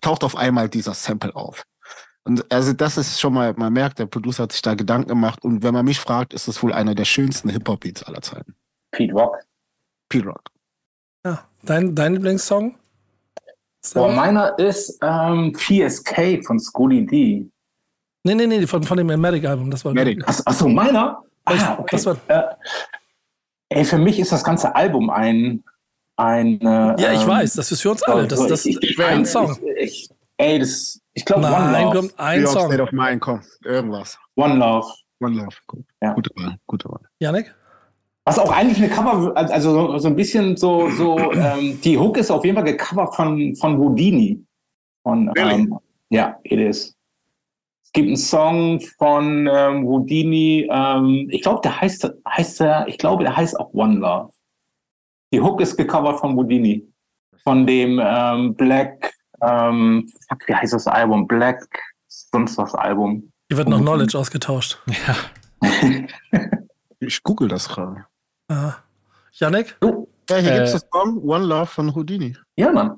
taucht auf einmal dieser Sample auf. Und also das ist schon mal, man merkt, der Producer hat sich da Gedanken gemacht. Und wenn man mich fragt, ist das wohl einer der schönsten Hip-Hop-Beats aller Zeiten. Pete Rock. P-Rock. Ja. Dein, dein Lieblingssong? Boah, meiner ist ähm, PSK von Schooly D. Nee, nee, nee, von, von dem Medic-Album. Das war Medic. Ach, ach so, meiner? Ich- Ah, okay. das war- äh, ey, für mich ist das ganze Album ein. ein äh, Ja, ich ähm, weiß, das ist für uns alle. Das, das ich, ich, ein ich, Song. Ich, ich, ey, das. Ich glaube, One Love. kommt ein Song. State of Mind, komm, irgendwas. One Love. One Love. Gut. Ja. Gute Wahl, gute Wahl. Janik? Was auch eigentlich eine Cover, also so, so ein bisschen so, so ähm, die Hook ist auf jeden Fall gecovert von, von Houdini. Von, Really? ähm, ja, it is. Es gibt einen Song von ähm, Houdini, ähm, ich glaube, der heißt, heißt der, ich glaube, der heißt auch One Love. Die Hook ist gecovert von Houdini. Von dem ähm, Black, ähm, fuck, wie heißt das Album? Black, sonst was Album. Hier wird noch Knowledge ausgetauscht. Ich google das gerade. Ah. Janik? Ja, hier Äh, gibt's das Song One Love von Houdini. Ja, Mann.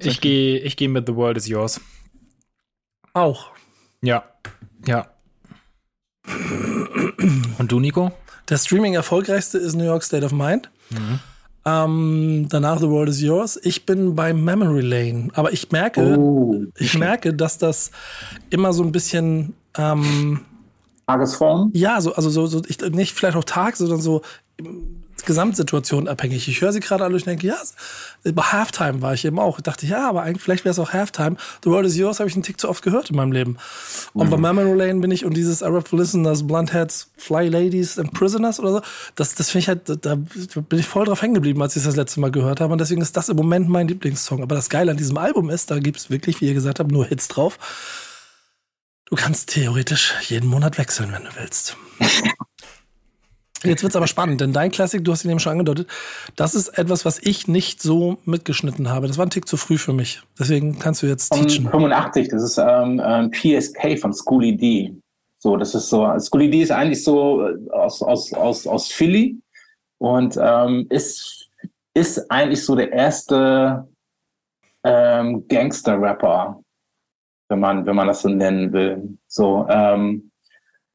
Ich gehe ich geh mit The World is Yours. Auch. Ja. Ja. Und du, Nico? Der Streaming erfolgreichste ist New York State of Mind. Ähm, danach The World is Yours. Ich bin bei Memory Lane. Aber ich merke, Oh, ich merke, dass das immer so ein bisschen, ähm, Tagesform. ja, so, also so, so ich, nicht vielleicht auch Tag, sondern so Gesamtsituation abhängig. Ich höre sie gerade alle und ich denke, ja, bei Halftime war ich eben auch. Ich dachte, ja, aber eigentlich vielleicht wäre es auch Halftime. The World is Yours habe ich einen Tick zu oft gehört in meinem Leben. Und bei Memory Lane bin ich und dieses for Listeners, Blunt Fly Ladies and Prisoners oder so, das, das finde ich halt, da, da bin ich voll drauf hängen geblieben, als ich das letzte Mal gehört habe. Und deswegen ist das im Moment mein Lieblingssong. Aber das Geile an diesem Album ist, da gibt es wirklich, wie ihr gesagt habt, nur Hits drauf. Du kannst theoretisch jeden Monat wechseln, wenn du willst. Jetzt wird's aber spannend, denn dein Classic, du hast ihn eben schon angedeutet, das ist etwas, was ich nicht so mitgeschnitten habe. Das war ein Tick zu früh für mich. Deswegen kannst du jetzt Von teachen. 85, das ist ähm, ähm, PSK von Schooly D. So, das ist so, Schooly D ist eigentlich so äh, aus, aus, aus, aus Philly und ähm, ist, ist eigentlich so der erste ähm, Gangster-Rapper, wenn man, wenn man das so nennen will. So, ähm,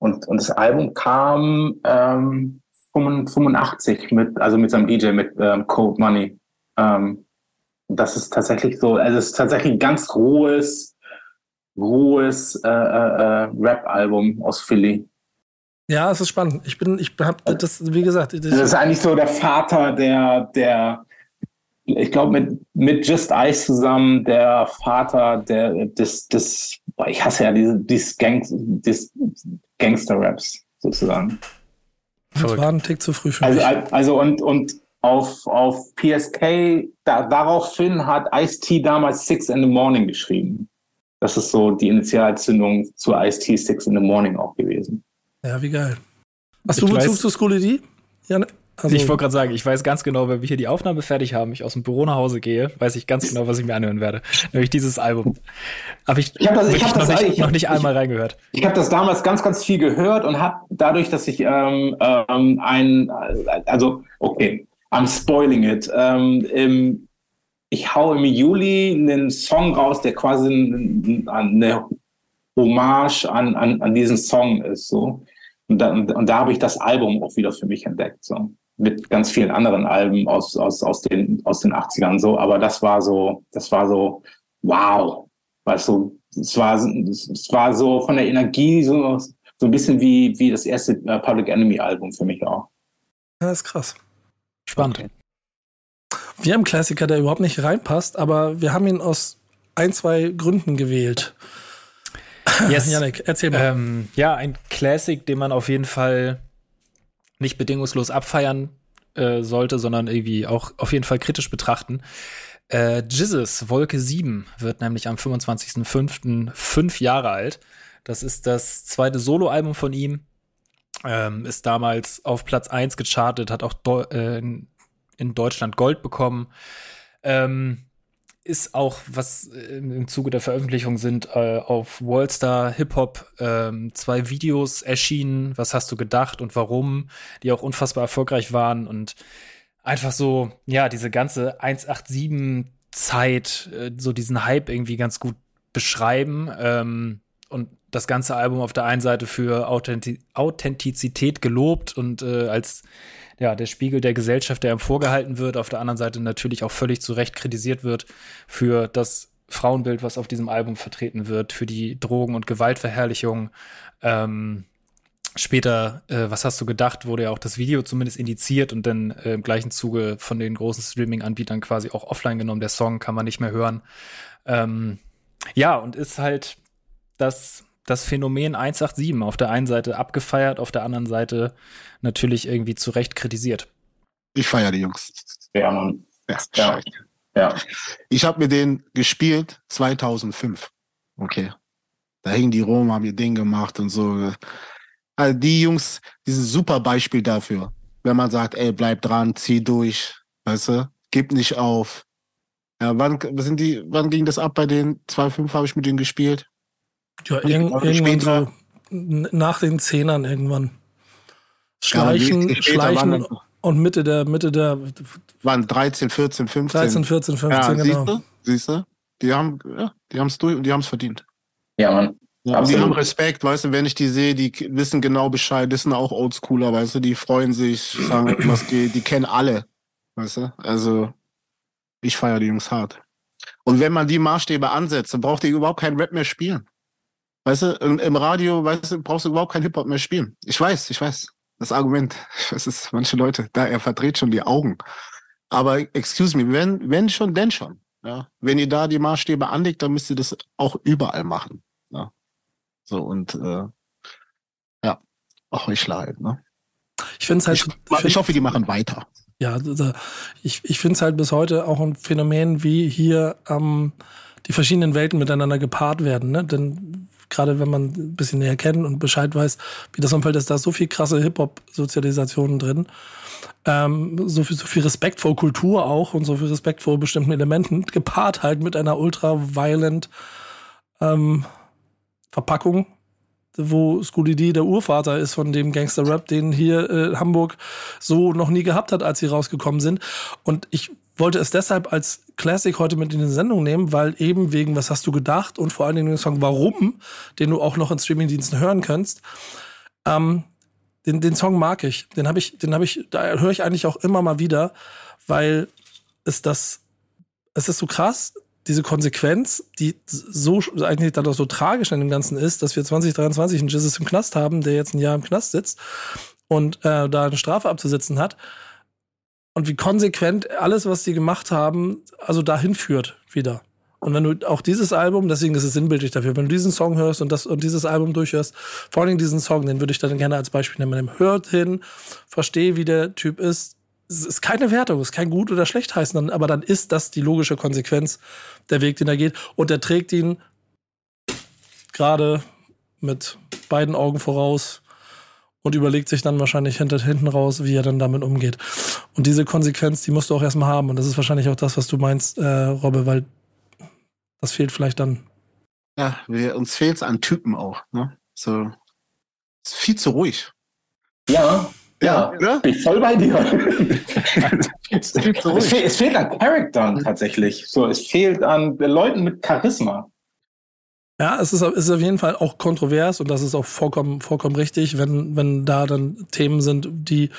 und, und das Album kam ähm, 85 mit, also mit seinem DJ, mit ähm, Cold Money. Ähm, das ist tatsächlich so, also es ist tatsächlich ein ganz rohes, rohes äh, äh, äh, Rap-Album aus Philly. Ja, es ist spannend. Ich bin, ich hab das, wie gesagt, Das ist eigentlich so der Vater der, der ich glaube, mit, mit Just Ice zusammen, der Vater der, des, des, boah, ich hasse ja diese, dieses Gang, des Gangster-Raps sozusagen. das war ein Tick zu früh für Also, mich. also und, und auf, auf PSK, da, daraufhin hat Ice-T damals Six in the Morning geschrieben. Das ist so die Initialzündung zu Ice-T Six in the Morning auch gewesen. Ja, wie geil. Hast Ich du Bezug zu Schooly D? Ja, ne? Also, ich wollte gerade sagen, ich weiß ganz genau, wenn wir hier die Aufnahme fertig haben, ich aus dem Büro nach Hause gehe, weiß ich ganz genau, was ich mir anhören werde. Nämlich dieses Album. Habe ich, Ich hab das- ich hab das- noch, nicht, ich- noch nicht ich- einmal reingehört. Ich habe das damals ganz, ganz viel gehört und habe dadurch, dass ich ähm, ähm, ein, also okay, I'm spoiling it. Ähm, im, ich hau im Juli einen Song raus, der quasi ein- eine Hommage an, an, an diesen Song ist. So. Und da, und da habe ich das Album auch wieder für mich entdeckt. So. Mit ganz vielen anderen Alben aus, aus, aus, den, aus den 80ern. So. Aber das war so, das war so, wow. Weißt du, es war, es war so von der Energie so, so ein bisschen wie, wie das erste äh, Public Enemy Album für mich auch. ja, ist krass. Spannend. Wir haben einen Klassiker, der überhaupt nicht reinpasst, aber wir haben ihn aus ein, zwei Gründen gewählt. Yes. Janik, erzähl mal. Ähm, ja, ein Classic, den man auf jeden Fall nicht bedingungslos abfeiern äh, sollte, sondern irgendwie auch auf jeden Fall kritisch betrachten. Äh, Jizzes Wolke 7 wird nämlich am 25.05. fünf Jahre alt. Das ist das zweite Soloalbum von ihm. Ähm, ist damals auf Platz 1 gechartet, hat auch äh, in Deutschland Gold bekommen. Ähm, ist auch, was äh, im Zuge der Veröffentlichung sind, äh, auf Worldstar Hip Hop ähm, zwei Videos erschienen. Was hast du gedacht und warum? Die auch unfassbar erfolgreich waren und einfach so, ja, diese ganze 187 Zeit, äh, so diesen Hype irgendwie ganz gut beschreiben. Ähm, und das ganze Album auf der einen Seite für Authenti Authentizität gelobt und äh, als ja, der Spiegel der Gesellschaft, der ihm vorgehalten wird, auf der anderen Seite natürlich auch völlig zu Recht kritisiert wird für das Frauenbild, was auf diesem Album vertreten wird, für die Drogen- und Gewaltverherrlichung. Ähm, später, äh, was hast du gedacht, wurde ja auch das Video zumindest indiziert und dann äh, im gleichen Zuge von den großen Streaming-Anbietern quasi auch offline genommen. Der Song kann man nicht mehr hören. Ähm, ja, und ist halt das, das Phänomen 187 auf der einen Seite abgefeiert, auf der anderen Seite natürlich irgendwie zu Recht kritisiert. Ich feiere die Jungs. Ja, Mann. Ja, Ja. scheiße. Ja. Ich habe mir den gespielt 2005. Okay. Da hingen die rum, haben ihr Ding gemacht und so. Also die Jungs, die sind ein super Beispiel dafür. Wenn man sagt, ey, bleib dran, zieh durch, weißt du, gib nicht auf. Ja, wann sind die, wann ging das ab bei den 2.5 habe ich mit denen gespielt? Ja, irg irgendwann später- so nach den Zehnern irgendwann. Ja, Schleichen, die- die später waren Schleichen und Mitte der, Mitte der Waren 13, 14, 15. 13, 14, 15, ja, genau. siehst du? Siehst du? Die haben, ja, die haben es durch und die haben es verdient. Ja, Mann. Ja, aber die haben Respekt, weißt du, wenn ich die sehe, die wissen genau Bescheid, die sind auch Oldschooler, weißt du, die freuen sich, sagen, was die, die kennen alle, weißt du, also ich feiere die Jungs hart. Und wenn man die Maßstäbe ansetzt, dann braucht ihr überhaupt keinen Rap mehr spielen. Weißt du, im, Radio, weißt du, brauchst du überhaupt keinen Hip-Hop mehr spielen. Ich weiß, ich weiß. Das Argument, das ist manche Leute, da er verdreht schon die Augen. Aber excuse me, wenn, wenn schon, denn schon. Ja, wenn ihr da die Maßstäbe anlegt, dann müsst ihr das auch überall machen. Ja. So und äh, ja, auch ich halt, ne? Ich finde es halt. Ich, ich, hoffe, die machen weiter. Ja, ich, ich finde es halt bis heute auch ein Phänomen, wie hier ähm, die verschiedenen Welten miteinander gepaart werden. Ne? Denn gerade wenn man ein bisschen näher kennt und Bescheid weiß, wie das Umfeld ist, da ist so viel krasse Hip-Hop-Sozialisationen drin. Ähm, so, viel, so viel Respekt vor Kultur auch und so viel Respekt vor bestimmten Elementen, gepaart halt mit einer ultra-violent ähm, Verpackung, wo Scooby D der Urvater ist von dem Gangster-Rap, den hier äh, Hamburg so noch nie gehabt hat, als sie rausgekommen sind. Und ich wollte es deshalb als Classic heute mit in die Sendung nehmen, weil eben wegen Was hast du gedacht und vor allen Dingen den Song Warum, den du auch noch in Streamingdiensten hören kannst, ähm, den, den Song mag ich. Den habe ich, den habe ich, da höre ich eigentlich auch immer mal wieder, weil es das, es ist so krass, diese Konsequenz, die so eigentlich dann auch so tragisch an dem Ganzen ist, dass wir 2023 einen Jesus im Knast haben, der jetzt ein Jahr im Knast sitzt und äh, da eine Strafe abzusitzen hat und wie konsequent alles, was die gemacht haben, also dahin führt wieder. Und wenn du auch dieses Album, deswegen ist es sinnbildlich dafür, wenn du diesen Song hörst und das und dieses Album durchhörst, vor allem diesen Song, den würde ich dann gerne als Beispiel nehmen. Hört hin, verstehe, wie der Typ ist. Es ist keine Wertung, es ist kein gut oder schlecht heißen, aber dann ist das die logische Konsequenz, der Weg, den er geht. Und er trägt ihn gerade mit beiden Augen voraus und überlegt sich dann wahrscheinlich hinter, hinten raus, wie er dann damit umgeht. Und diese Konsequenz, die musst du auch erstmal haben. Und das ist wahrscheinlich auch das, was du meinst, äh, Robbe, weil das fehlt vielleicht dann. Ja, wir, uns fehlt es an Typen auch. Ne? So, ist viel zu ruhig. Ja, ja, ja. bin ich voll bei dir. es, fehlt, es, fehlt an Charaktern tatsächlich. So, es fehlt an Leuten mit Charisma. Ja, es ist, ist auf jeden Fall auch kontrovers und das ist auch vollkommen, vollkommen richtig, wenn, wenn da dann Themen sind, die.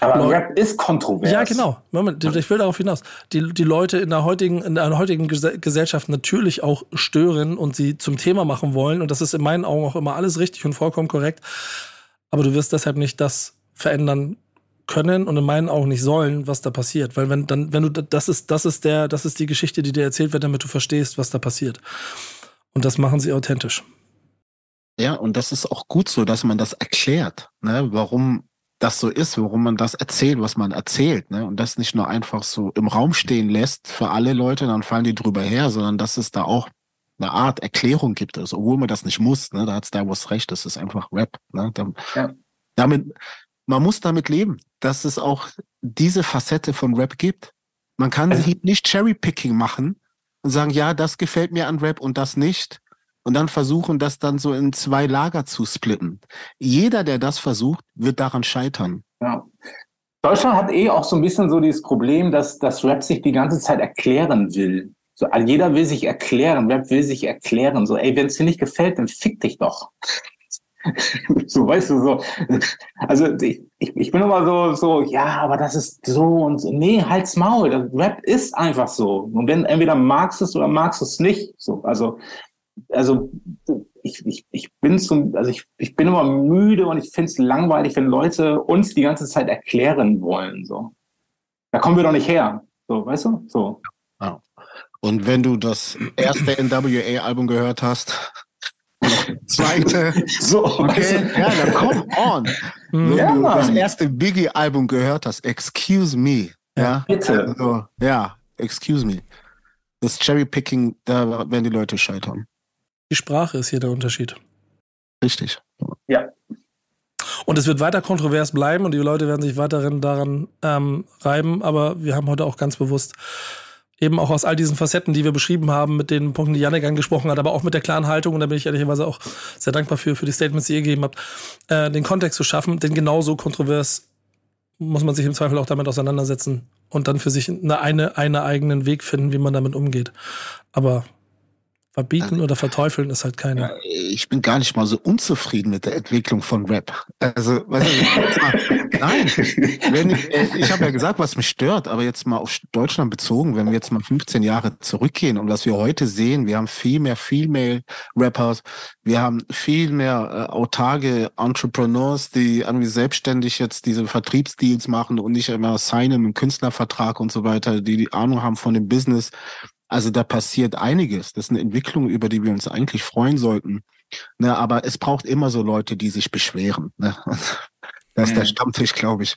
Aber Leute, Rap ist kontrovers. Ja, genau. Moment, ich will darauf hinaus. Die, die Leute in der heutigen, in der heutigen Gesellschaft natürlich auch stören und sie zum Thema machen wollen. Und das ist in meinen Augen auch immer alles richtig und vollkommen korrekt. Aber du wirst deshalb nicht das verändern können und in meinen Augen nicht sollen, was da passiert. Weil wenn dann, wenn du, das ist, das ist der, das ist die Geschichte, die dir erzählt wird, damit du verstehst, was da passiert. Und das machen sie authentisch. Ja, und das ist auch gut so, dass man das erklärt, ne, warum das so ist, warum man das erzählt, was man erzählt, ne, und das nicht nur einfach so im Raum stehen lässt für alle Leute, dann fallen die drüber her, sondern dass es da auch eine Art Erklärung gibt, also, obwohl man das nicht muss, ne, da hat Star Wars recht, das ist einfach Rap, ne, da, ja. damit, man muss damit leben, dass es auch diese Facette von Rap gibt. Man kann also, nicht Cherry-Picking machen und sagen, ja, das gefällt mir an Rap und das nicht. Und dann versuchen, das dann so in zwei Lager zu splitten. Jeder, der das versucht, wird daran scheitern. Ja. Deutschland hat eh auch so ein bisschen so dieses Problem, dass das Rap sich die ganze Zeit erklären will. So, jeder will sich erklären, Rap will sich erklären. So, ey, wenn es dir nicht gefällt, dann fick dich doch. So, weißt du, so. Also ich, ich bin immer so, so, ja, aber das ist so und so. Nee, halt's Maul. Das Rap ist einfach so. Und wenn entweder magst du es oder magst du es nicht. So, also, also ich, ich, ich bin zum, also ich, ich bin immer müde und ich finde es langweilig, wenn Leute uns die ganze Zeit erklären wollen. So. Da kommen wir doch nicht her. So, weißt du? So. Ja. Und wenn du das erste NWA-Album gehört hast, zweite. So, okay. Ja, dann come on. Wenn ja, du das erste Biggie-Album gehört hast, Excuse Me. Ja, bitte. Also, ja, Excuse Me. Das Cherry-Picking, da werden die Leute scheitern. Die Sprache ist hier der Unterschied. Richtig. Ja. Und es wird weiter kontrovers bleiben und die Leute werden sich weiterhin daran ähm, reiben, aber wir haben heute auch ganz bewusst eben auch aus all diesen Facetten, die wir beschrieben haben, mit den Punkten, die Janik angesprochen hat, aber auch mit der klaren Haltung, und da bin ich ehrlicherweise auch sehr dankbar für, für die Statements, die ihr gegeben habt, äh, den Kontext zu schaffen, denn genauso kontrovers muss man sich im Zweifel auch damit auseinandersetzen und dann für sich eine, eine, eine eigenen Weg finden, wie man damit umgeht. Aber Verbieten oder verteufeln ist halt keine. Ich bin gar nicht mal so unzufrieden mit der Entwicklung von Rap. Also, weißt du, nein, wenn ich, ich habe ja gesagt, was mich stört, aber jetzt mal auf Deutschland bezogen, wenn wir jetzt mal 15 Jahre zurückgehen und was wir heute sehen, wir haben viel mehr Female Rappers, wir haben viel mehr äh, autarke Entrepreneurs, die irgendwie selbstständig jetzt diese Vertriebsdeals machen und nicht immer signen einen Künstlervertrag und so weiter, die die Ahnung haben von dem Business. Also da passiert einiges. Das ist eine Entwicklung, über die wir uns eigentlich freuen sollten. Ne, aber es braucht immer so Leute, die sich beschweren. Ne? Da ist der Stammtisch, glaube ich,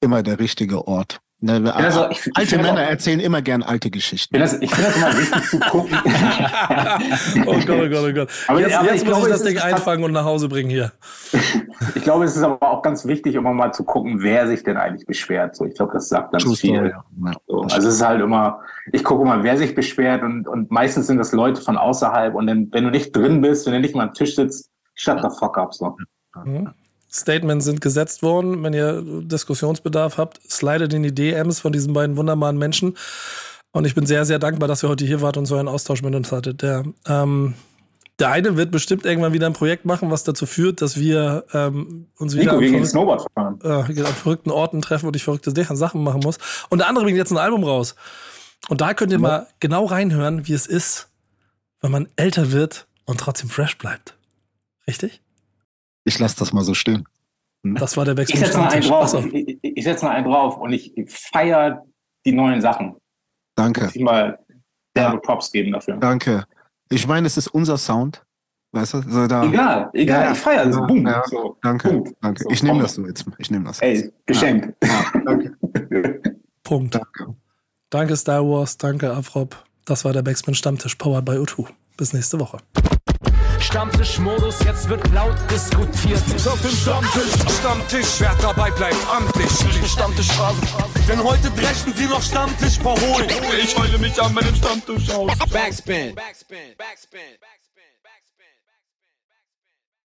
immer der richtige Ort. Ne, also, ich, alte ich Männer auch, erzählen immer gern alte Geschichten. Ich finde das, ich find das immer wichtig zu gucken. oh Gott, oh Gott, oh Gott. Aber, jetzt aber jetzt muss glaube, ich das Ding einfangen und nach Hause bringen hier. Ich glaube, es ist aber auch ganz wichtig, immer mal zu gucken, wer sich denn eigentlich beschwert. So, ich glaube, das sagt ganz True viel. Story. Ja. So, also es ist halt immer, ich gucke mal, wer sich beschwert und, und meistens sind das Leute von außerhalb und dann, wenn du nicht drin bist, wenn du nicht mal am Tisch sitzt, shut the fuck up. So. Mhm. Statements sind gesetzt worden. Wenn ihr Diskussionsbedarf habt, slidet in die DMs von diesen beiden wunderbaren Menschen. Und ich bin sehr, sehr dankbar, dass ihr heute hier wart und so einen Austausch mit uns hattet. Der, ähm, der eine wird bestimmt irgendwann wieder ein Projekt machen, was dazu führt, dass wir ähm, uns wieder Nico, an fahren. äh, an verrückten Orten treffen und ich verrückte Sachen machen muss. Und der andere bringt jetzt ein Album raus. Und da könnt ihr mal genau reinhören, wie es ist, wenn man älter wird und trotzdem fresh bleibt. Richtig? Ich lasse das mal so stehen. Das war der Ich Backspin setze mal einen Stammtisch. drauf. Achso. Ich, ich, ich setze mal einen drauf und ich feiere die neuen Sachen. Danke, Muss ich mal derbe Props geben dafür. danke. Ich meine, es ist unser Sound. Weißt du? So da, Egal, egal, Ja, ich feiere das. ja, Boom. ja. So, danke, Punkt. danke. So, Ich nehme das so jetzt. Ich nehme das. Ey, Geschenk. Ja, danke, Punkt. danke. Danke Star Wars, danke Afrop. Das war der Backspin Stammtisch, powered by U2. Bis nächste Woche. Stammtischmodus, jetzt wird laut diskutiert. Auf dem Stammtisch, Stammtisch, wer dabei bleibt amtlich. Stammtisch Phase. Denn heute brechen sie noch Stammtisch verholen. Ich heule mich an meinem Stammtisch aus. Backspin. Backspin. Backspin. Backspin.